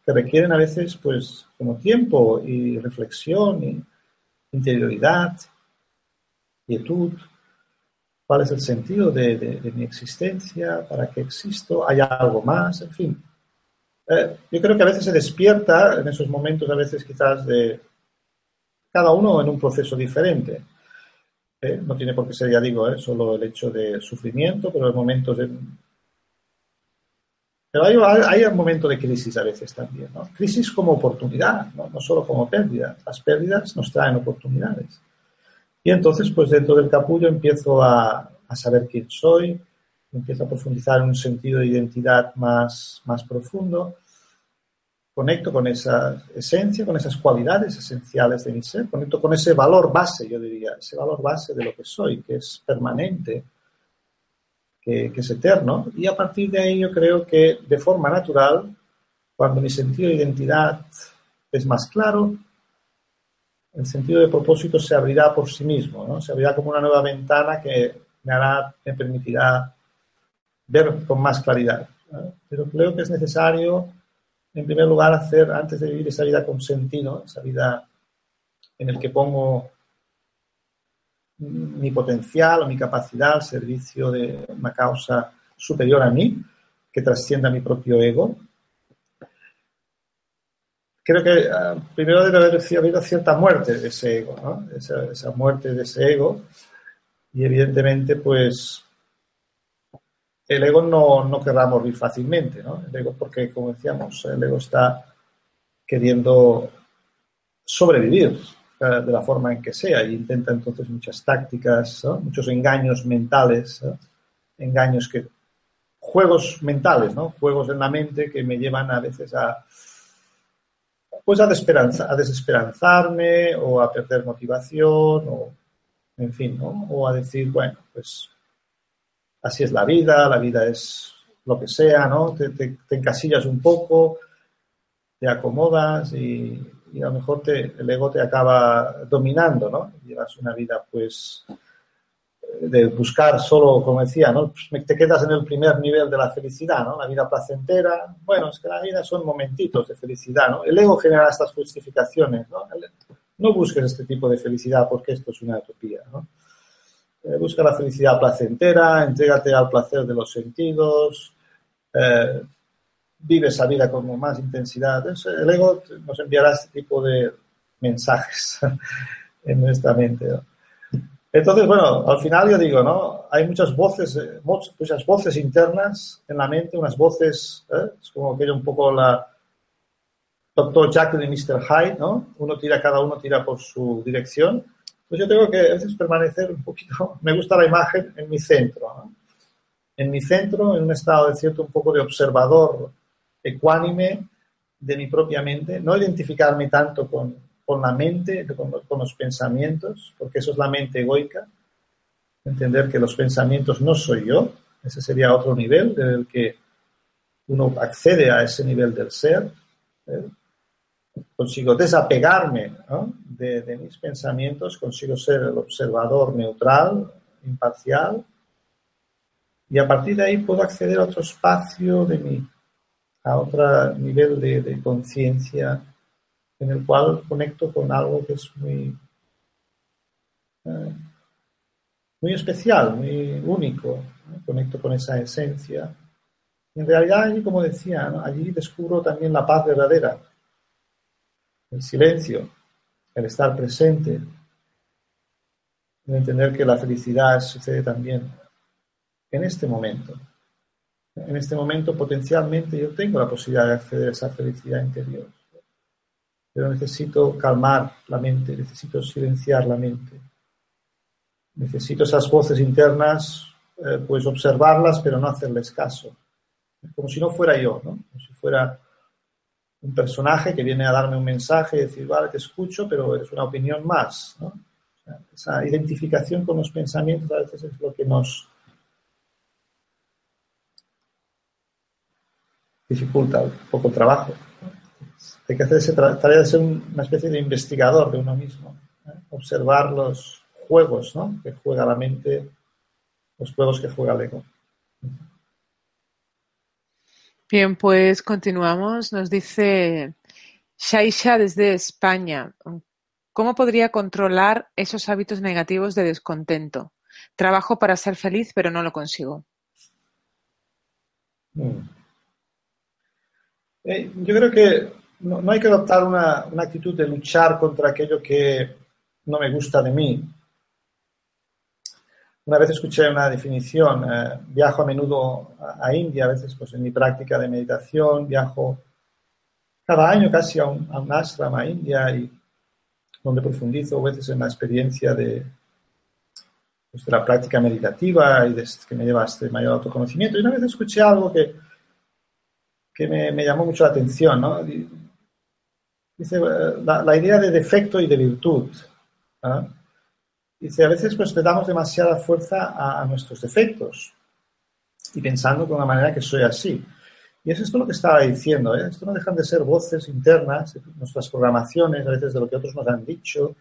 que requieren a veces, pues, como tiempo y reflexión y interioridad, quietud. ¿Cuál es el sentido de, de mi existencia? ¿Para qué existo? ¿Hay algo más? En fin, eh, yo creo que a veces se despierta en esos momentos, a veces quizás de cada uno en un proceso diferente. Eh, no tiene por qué ser, ya digo, eh, solo el hecho de sufrimiento, pero hay momentos de... Pero hay, hay un momento de crisis a veces también, ¿no? Crisis como oportunidad, ¿no? no solo como pérdida. Las pérdidas nos traen oportunidades. Y entonces, pues dentro del capullo empiezo a, a saber quién soy, empiezo a profundizar en un sentido de identidad más, más profundo, conecto con esa esencia, con esas cualidades esenciales de mi ser, conecto con ese valor base, yo diría, ese valor base de lo que soy, que es permanente, que, que es eterno, y a partir de ahí yo creo que de forma natural, cuando mi sentido de identidad es más claro, el sentido de propósito se abrirá por sí mismo, ¿no? se abrirá como una nueva ventana que me hará, me permitirá ver con más claridad. Pero creo que es necesario, en primer lugar, hacer, antes de vivir esa vida con sentido, esa vida en el que pongo mi potencial o mi capacidad al servicio de una causa superior a mí, que trascienda mi propio ego. Creo que ah, primero debe haber habido cierta muerte de ese ego, ¿no? esa, esa muerte de ese ego. Y evidentemente, pues el ego no, no querrá morir fácilmente, ¿no? El ego, porque como decíamos, el ego está queriendo sobrevivir de la forma en que sea y intenta entonces muchas tácticas, muchos engaños mentales, engaños que juegos mentales, ¿no? Juegos en la mente que me llevan a veces a pues a, a desesperanzarme o a perder motivación o en fin, ¿no? O a decir, bueno, pues así es la vida, la vida es lo que sea, ¿no? Te, encasillas un poco, te acomodas y, a lo mejor te, el ego te acaba dominando, ¿no? Llevas una vida, pues, de buscar solo, como decía, ¿no? Pues, te quedas en el primer nivel de la felicidad, ¿no? La vida placentera. Bueno, es que la vida son momentitos de felicidad, ¿no? El ego genera estas justificaciones, ¿no? No busques este tipo de felicidad porque esto es una utopía, ¿no? Eh, busca la felicidad placentera, entrégate al placer de los sentidos, eh, vive esa vida con más intensidad. el ego nos enviará este tipo de mensajes <laughs> en nuestra mente. Entonces, bueno, al final yo digo, ¿no? Hay muchas voces, eh, muchas voces internas en la mente, unas voces, es como que un poco la Dr. Jekyll y Mr. Hyde, ¿no? Uno tira, cada uno tira por su dirección pues yo tengo que a veces permanecer un poquito, <laughs> me gusta la imagen en mi centro, en mi centro, en un estado de cierto un poco de observador ecuánime de mi propia mente, no identificarme tanto con, con la mente, con, con, los pensamientos, porque eso es la mente egoica, entender que los pensamientos no soy yo, ese sería otro nivel del que uno accede a ese nivel del ser, ¿eh? Consigo desapegarme de, mis pensamientos, consigo ser el observador neutral, imparcial, y a partir de ahí puedo acceder a otro espacio de mí, a otro nivel de, conciencia en el cual conecto con algo que es muy, eh, muy especial, muy único, conecto con esa esencia. en realidad allí, como decía, allí descubro también la paz verdadera, el silencio, el estar presente, en entender que la felicidad sucede también en este momento. En este momento potencialmente yo tengo la posibilidad de acceder a esa felicidad interior. Pero necesito calmar la mente, necesito silenciar la mente. Necesito esas voces internas, eh, pues observarlas, pero no hacerles caso. Como si no fuera yo, ¿no? Como si fuera un personaje que viene a darme un mensaje y decir, vale, te escucho, pero es una opinión más, esa identificación con los pensamientos a veces es lo que nos dificulta poco el trabajo. Hay que hacer esa tarea de ser una especie de investigador de uno mismo, ¿eh? observar los juegos que juega la mente, los juegos que juega el ego. Bien, pues continuamos. Nos dice Shaisha desde España. ¿Cómo podría controlar esos hábitos negativos de descontento? Trabajo para ser feliz, pero no lo consigo. Mm. Eh, yo creo que no, hay que adoptar una, actitud de luchar contra aquello que no me gusta de mí. Una vez escuché una definición, eh, viajo a menudo a, India, a veces pues en mi práctica de meditación, viajo cada año casi a un, a un ashram a India y donde profundizo a veces en la experiencia de, pues, de la práctica meditativa y de, que me lleva a este mayor autoconocimiento. Y una vez escuché algo que, que me, llamó mucho la atención, ¿no? Dice, la, idea de defecto y de virtud. ¿ah? Dice, a veces pues le damos demasiada fuerza a, nuestros defectos y pensando de una manera que soy así. Y es esto lo que estaba diciendo, ¿eh? esto no dejan de ser voces internas, nuestras programaciones, a veces de lo que otros nos han dicho,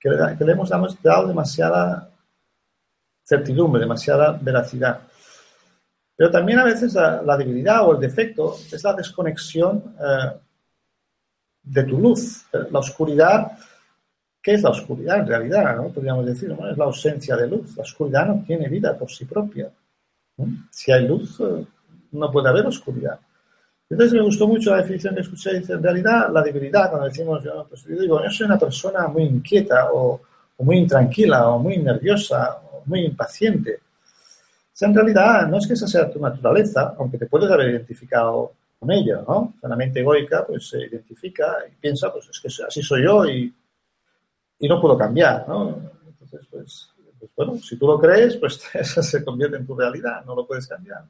que le, hemos dado demasiada certidumbre, demasiada veracidad. Pero también a veces la, debilidad o el defecto es la desconexión eh, de tu luz. La oscuridad, ¿qué es la oscuridad en realidad? ¿no? Podríamos decir, es la ausencia de luz. La oscuridad no tiene vida por sí propia. Si hay luz, eh, no puede haber oscuridad. Entonces me gustó mucho la definición que escuché, dice, en realidad la debilidad, cuando decimos, yo, pues, digo, yo soy una persona muy inquieta o, muy intranquila o muy nerviosa o muy impaciente. en realidad no es que esa sea tu naturaleza, aunque te puedes haber identificado con ella, ¿no? la mente egoica pues se identifica y piensa, pues es que así soy yo y, y no puedo cambiar, ¿no? Entonces, pues, pues bueno, si tú lo crees, pues <laughs> eso se convierte en tu realidad, no lo puedes cambiar.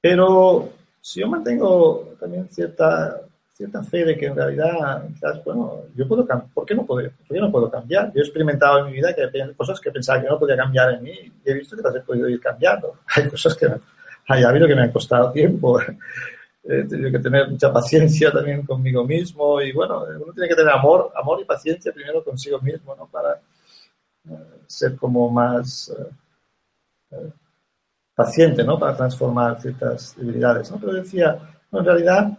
Pero si yo mantengo también cierta, cierta fe de que en realidad, quizás, bueno, yo puedo ¿por qué no puedo, por qué no puedo cambiar? Yo he experimentado en mi vida que hay cosas que pensaba que no podía cambiar en mí y he visto que las he podido ir cambiando. <laughs> Hay cosas que hay habido que me han costado tiempo. He tenido que tener mucha paciencia también conmigo mismo y bueno, uno tiene que tener amor, amor y paciencia primero consigo mismo, ¿no? Para eh, ser como más... Eh, eh, paciente, ¿no? Para transformar ciertas debilidades, ¿no? Pero decía, en realidad,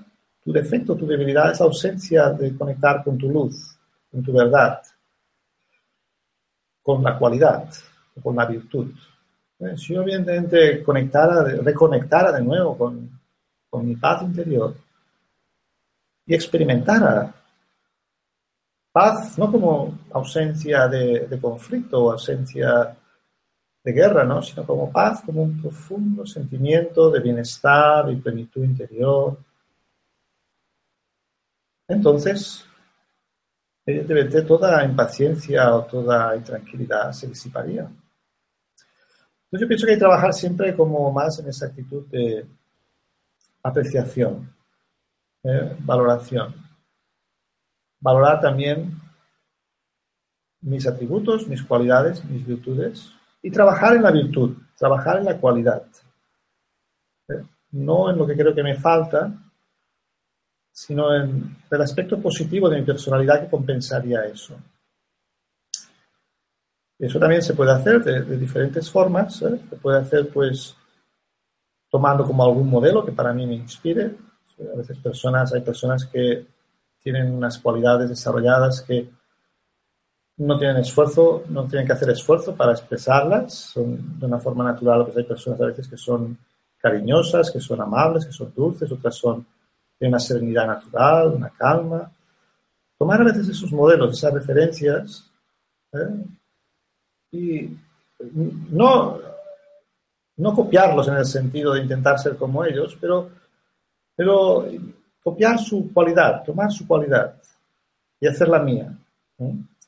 tu defecto, tu debilidad es ausencia de conectar con tu luz, con tu verdad, con la cualidad, con la virtud. Si yo evidentemente conectara, reconectara de nuevo con, mi paz interior y experimentara paz no como ausencia de, de conflicto o ausencia de guerra, ¿no? sino como paz, como un profundo sentimiento de bienestar y plenitud interior. Entonces, evidentemente toda impaciencia o toda intranquilidad se disiparía. Entonces yo pienso que hay que trabajar siempre como más en esa actitud de apreciación, ¿eh? valoración. Valorar también mis atributos, mis cualidades, mis virtudes, y trabajar en la virtud, trabajar en la cualidad. ¿Eh? No en lo que creo que me falta, sino en el aspecto positivo de mi personalidad que compensaría eso. Eso también se puede hacer de, diferentes formas. ¿eh? Se puede hacer, pues, tomando como algún modelo que para mí me inspire. A veces personas, hay personas que tienen unas cualidades desarrolladas que no tienen esfuerzo, no tienen que hacer esfuerzo para expresarlas, son de una forma natural, pues hay personas a veces que son cariñosas, que son amables, que son dulces, otras son de una serenidad natural, una calma. Tomar a veces esos modelos, esas referencias, ¿eh? y no, no copiarlos en el sentido de intentar ser como ellos, pero, pero copiar su cualidad, tomar su cualidad y hacerla mía.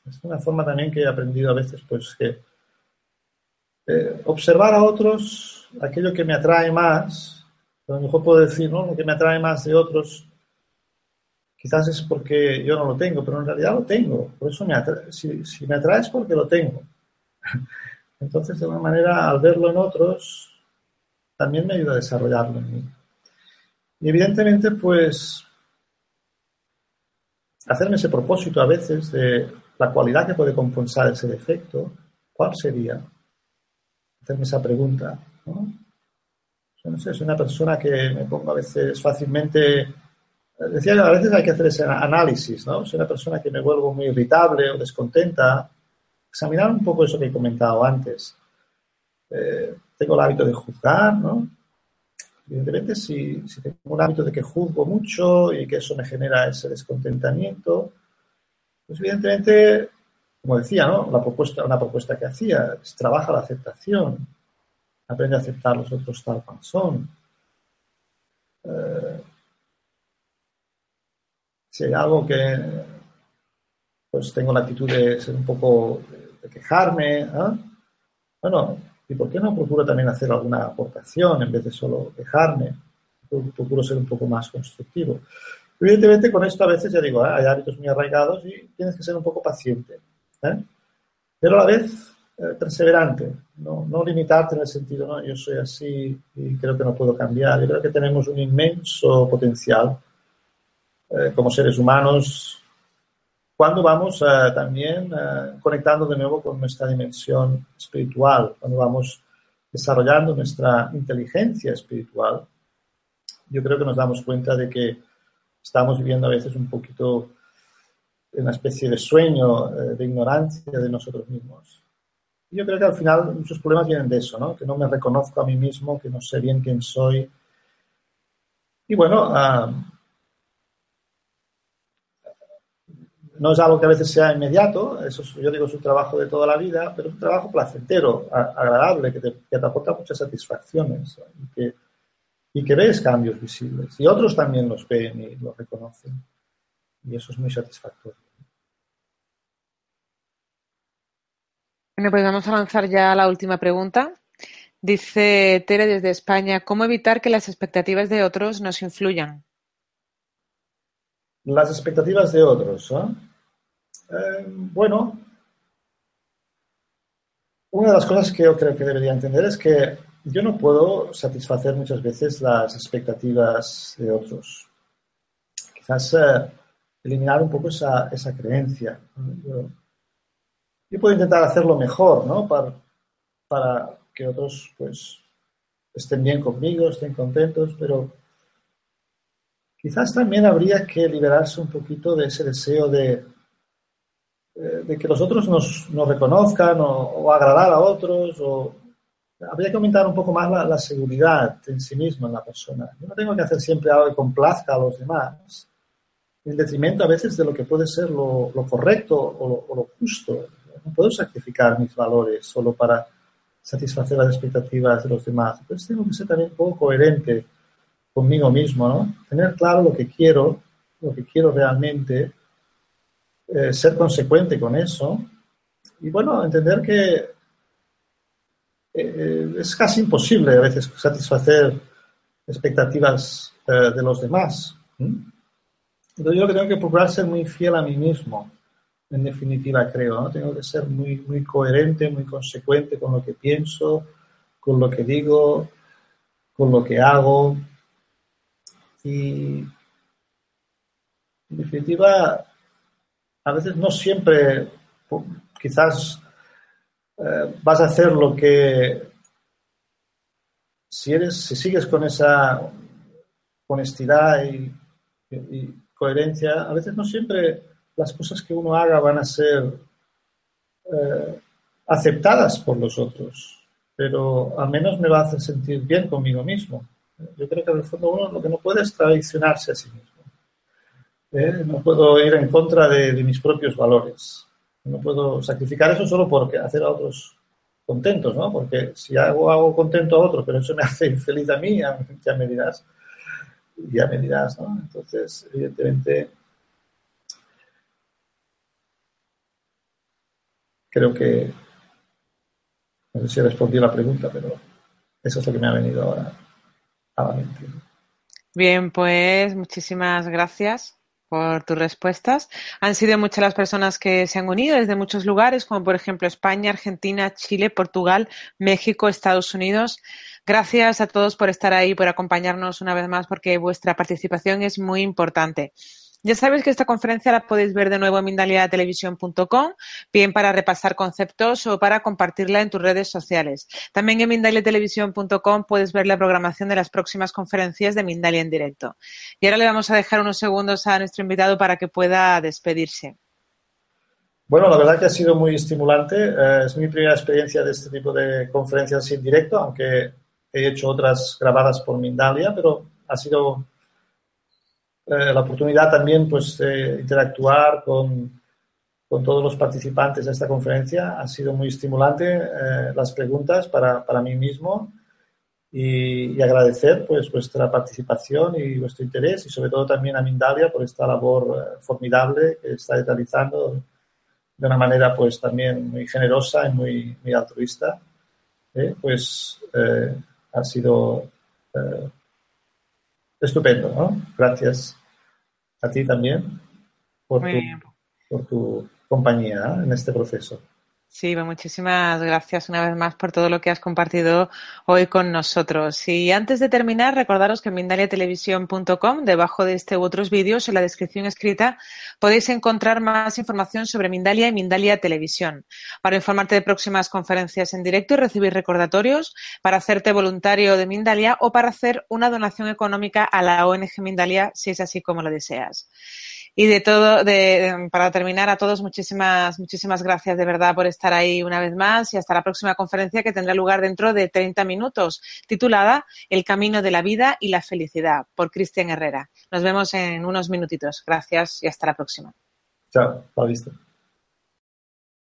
Es una forma también que he aprendido a veces, pues que eh, observar a otros aquello que me atrae más, a lo mejor puedo decir, ¿no? Lo que me atrae más de otros, quizás es porque yo no lo tengo, pero en realidad lo tengo. Por eso si, si me atrae es porque lo tengo. Entonces, de alguna manera, al verlo en otros, también me ayuda a desarrollarlo en mí. Y evidentemente, pues, hacerme ese propósito a veces de la cualidad que puede compensar ese defecto, ¿cuál sería? Hacerme esa pregunta, ¿no? no sé, soy una persona que me pongo a veces fácilmente... Decía que a veces hay que hacer ese análisis, ¿no? Soy una persona que me vuelvo muy irritable o descontenta. Examinar un poco eso que he comentado antes. Eh, tengo el hábito de juzgar, ¿no? Evidentemente, si, tengo un hábito de que juzgo mucho y que eso me genera ese descontentamiento, pues evidentemente, como decía, ¿no? La propuesta, una propuesta que hacía es trabaja la aceptación, aprende a aceptar los otros tal cual son. Eh, si hay algo que pues tengo la actitud de ser un poco de, quejarme, ¿ah? bueno, ¿y por qué no procuro también hacer alguna aportación en vez de solo quejarme? Procuro ser un poco más constructivo. Evidentemente, con esto a veces ya digo, ¿eh? hay hábitos muy arraigados y tienes que ser un poco paciente. ¿eh? Pero a la vez eh, perseverante, no, no, limitarte en el sentido, no, yo soy así y creo que no puedo cambiar. Yo creo que tenemos un inmenso potencial como seres humanos cuando vamos también conectando de nuevo con nuestra dimensión espiritual, cuando vamos desarrollando nuestra inteligencia espiritual. Yo creo que nos damos cuenta de que estamos viviendo a veces un poquito una especie de sueño, eh, de ignorancia de nosotros mismos. Y yo creo que al final muchos problemas vienen de eso, ¿no? Que no me reconozco a mí mismo, que no sé bien quién soy. Y bueno, no es algo que a veces sea inmediato, eso yo digo es un trabajo de toda la vida, pero un trabajo placentero, agradable, que te, que te aporta muchas satisfacciones. Y que, y que ves cambios visibles. Y otros también los ven y los reconocen. Y eso es muy satisfactorio. Bueno, pues vamos a lanzar ya la última pregunta. Dice Tere desde España, ¿cómo evitar que las expectativas de otros nos influyan? Las expectativas de otros. ¿eh? Eh, bueno, una de las cosas que yo creo que debería entender es que yo no puedo satisfacer muchas veces las expectativas de otros. Quizás eh, eliminar un poco esa, esa creencia. Yo, puedo intentar hacerlo mejor, ¿no? Para, para que otros, pues, estén bien conmigo, estén contentos, pero quizás también habría que liberarse un poquito de ese deseo de, eh, de que los otros nos, nos reconozcan o, o, agradar a otros o habría que aumentar un poco más la, seguridad en sí mismo en la persona. Yo no tengo que hacer siempre algo que complazca a los demás, en detrimento a veces de lo que puede ser lo, correcto o lo, justo. No puedo sacrificar mis valores solo para satisfacer las expectativas de los demás. Entonces tengo que ser también un poco coherente conmigo mismo, ¿no? Tener claro lo que quiero, lo que quiero realmente, eh, ser consecuente con eso y bueno, entender que eh, es casi imposible a veces satisfacer expectativas eh, de los demás. Entonces yo que tengo que procurar ser muy fiel a mí mismo, en definitiva creo, ¿no? Tengo que ser muy, muy coherente, muy consecuente con lo que pienso, con lo que digo, con lo que hago. Y en definitiva, a veces no siempre, quizás eh, vas a hacer lo que, si, eres, si sigues con esa honestidad y, coherencia, a veces no siempre las cosas que uno haga van a ser eh, aceptadas por los otros, pero al menos me va a hacer sentir bien conmigo mismo. Yo creo que en el fondo uno lo que no puede es traicionarse a sí mismo. ¿Eh? No puedo ir en contra de mis propios valores. No puedo sacrificar eso solo porque hacer a otros contentos, ¿no? Porque si hago, hago contento a otro, pero eso me <laughs> hace infeliz a mí, ya, ya me dirás, ya me dirás, ¿no? Entonces, evidentemente, creo que, no sé si respondí a la pregunta, pero eso es lo que me ha venido ahora a la mente. Bien, pues muchísimas gracias por tus respuestas. Han sido muchas las personas que se han unido desde muchos lugares, como por ejemplo España, Argentina, Chile, Portugal, México, Estados Unidos. Gracias a todos por estar ahí, por acompañarnos una vez más, porque vuestra participación es muy importante. Ya sabéis que esta conferencia la podéis ver de nuevo en mindaliatelevisión.com, bien para repasar conceptos o para compartirla en tus redes sociales. También en mindaliatelevisión.com puedes ver la programación de las próximas conferencias de Mindalia en directo. Y ahora le vamos a dejar unos segundos a nuestro invitado para que pueda despedirse. Bueno, la verdad que ha sido muy estimulante. Eh, es mi primera experiencia de este tipo de conferencias en directo, aunque he hecho otras grabadas por Mindalia, pero ha sido eh, la oportunidad también pues, interactuar con, con, todos los participantes de esta conferencia. Ha sido muy estimulante eh, las preguntas para, para mí mismo y, agradecer pues, vuestra participación y vuestro interés y sobre todo también a Mindalia por esta labor eh, formidable que está realizando de una manera pues también muy generosa y muy, altruista. pues ha sido estupendo. Gracias a ti también por, tu, por tu compañía en este proceso. Sí, pues muchísimas gracias una vez más por todo lo que has compartido hoy con nosotros. Y antes de terminar, recordaros que en mindaliatelevisión.com, debajo de este u otros vídeos, en la descripción escrita, podéis encontrar más información sobre Mindalia y Mindalia Televisión, para informarte de próximas conferencias en directo y recibir recordatorios, para hacerte voluntario de Mindalia o para hacer una donación económica a la ONG Mindalia, si es así como lo deseas. Y de todo, de, para terminar, a todos muchísimas, muchísimas gracias de verdad por estar ahí una vez más y hasta la próxima conferencia que tendrá lugar dentro de 30 minutos, titulada El camino de la vida y la felicidad, por Cristian Herrera. Nos vemos en unos minutitos. Gracias y hasta la próxima. Chao, hasta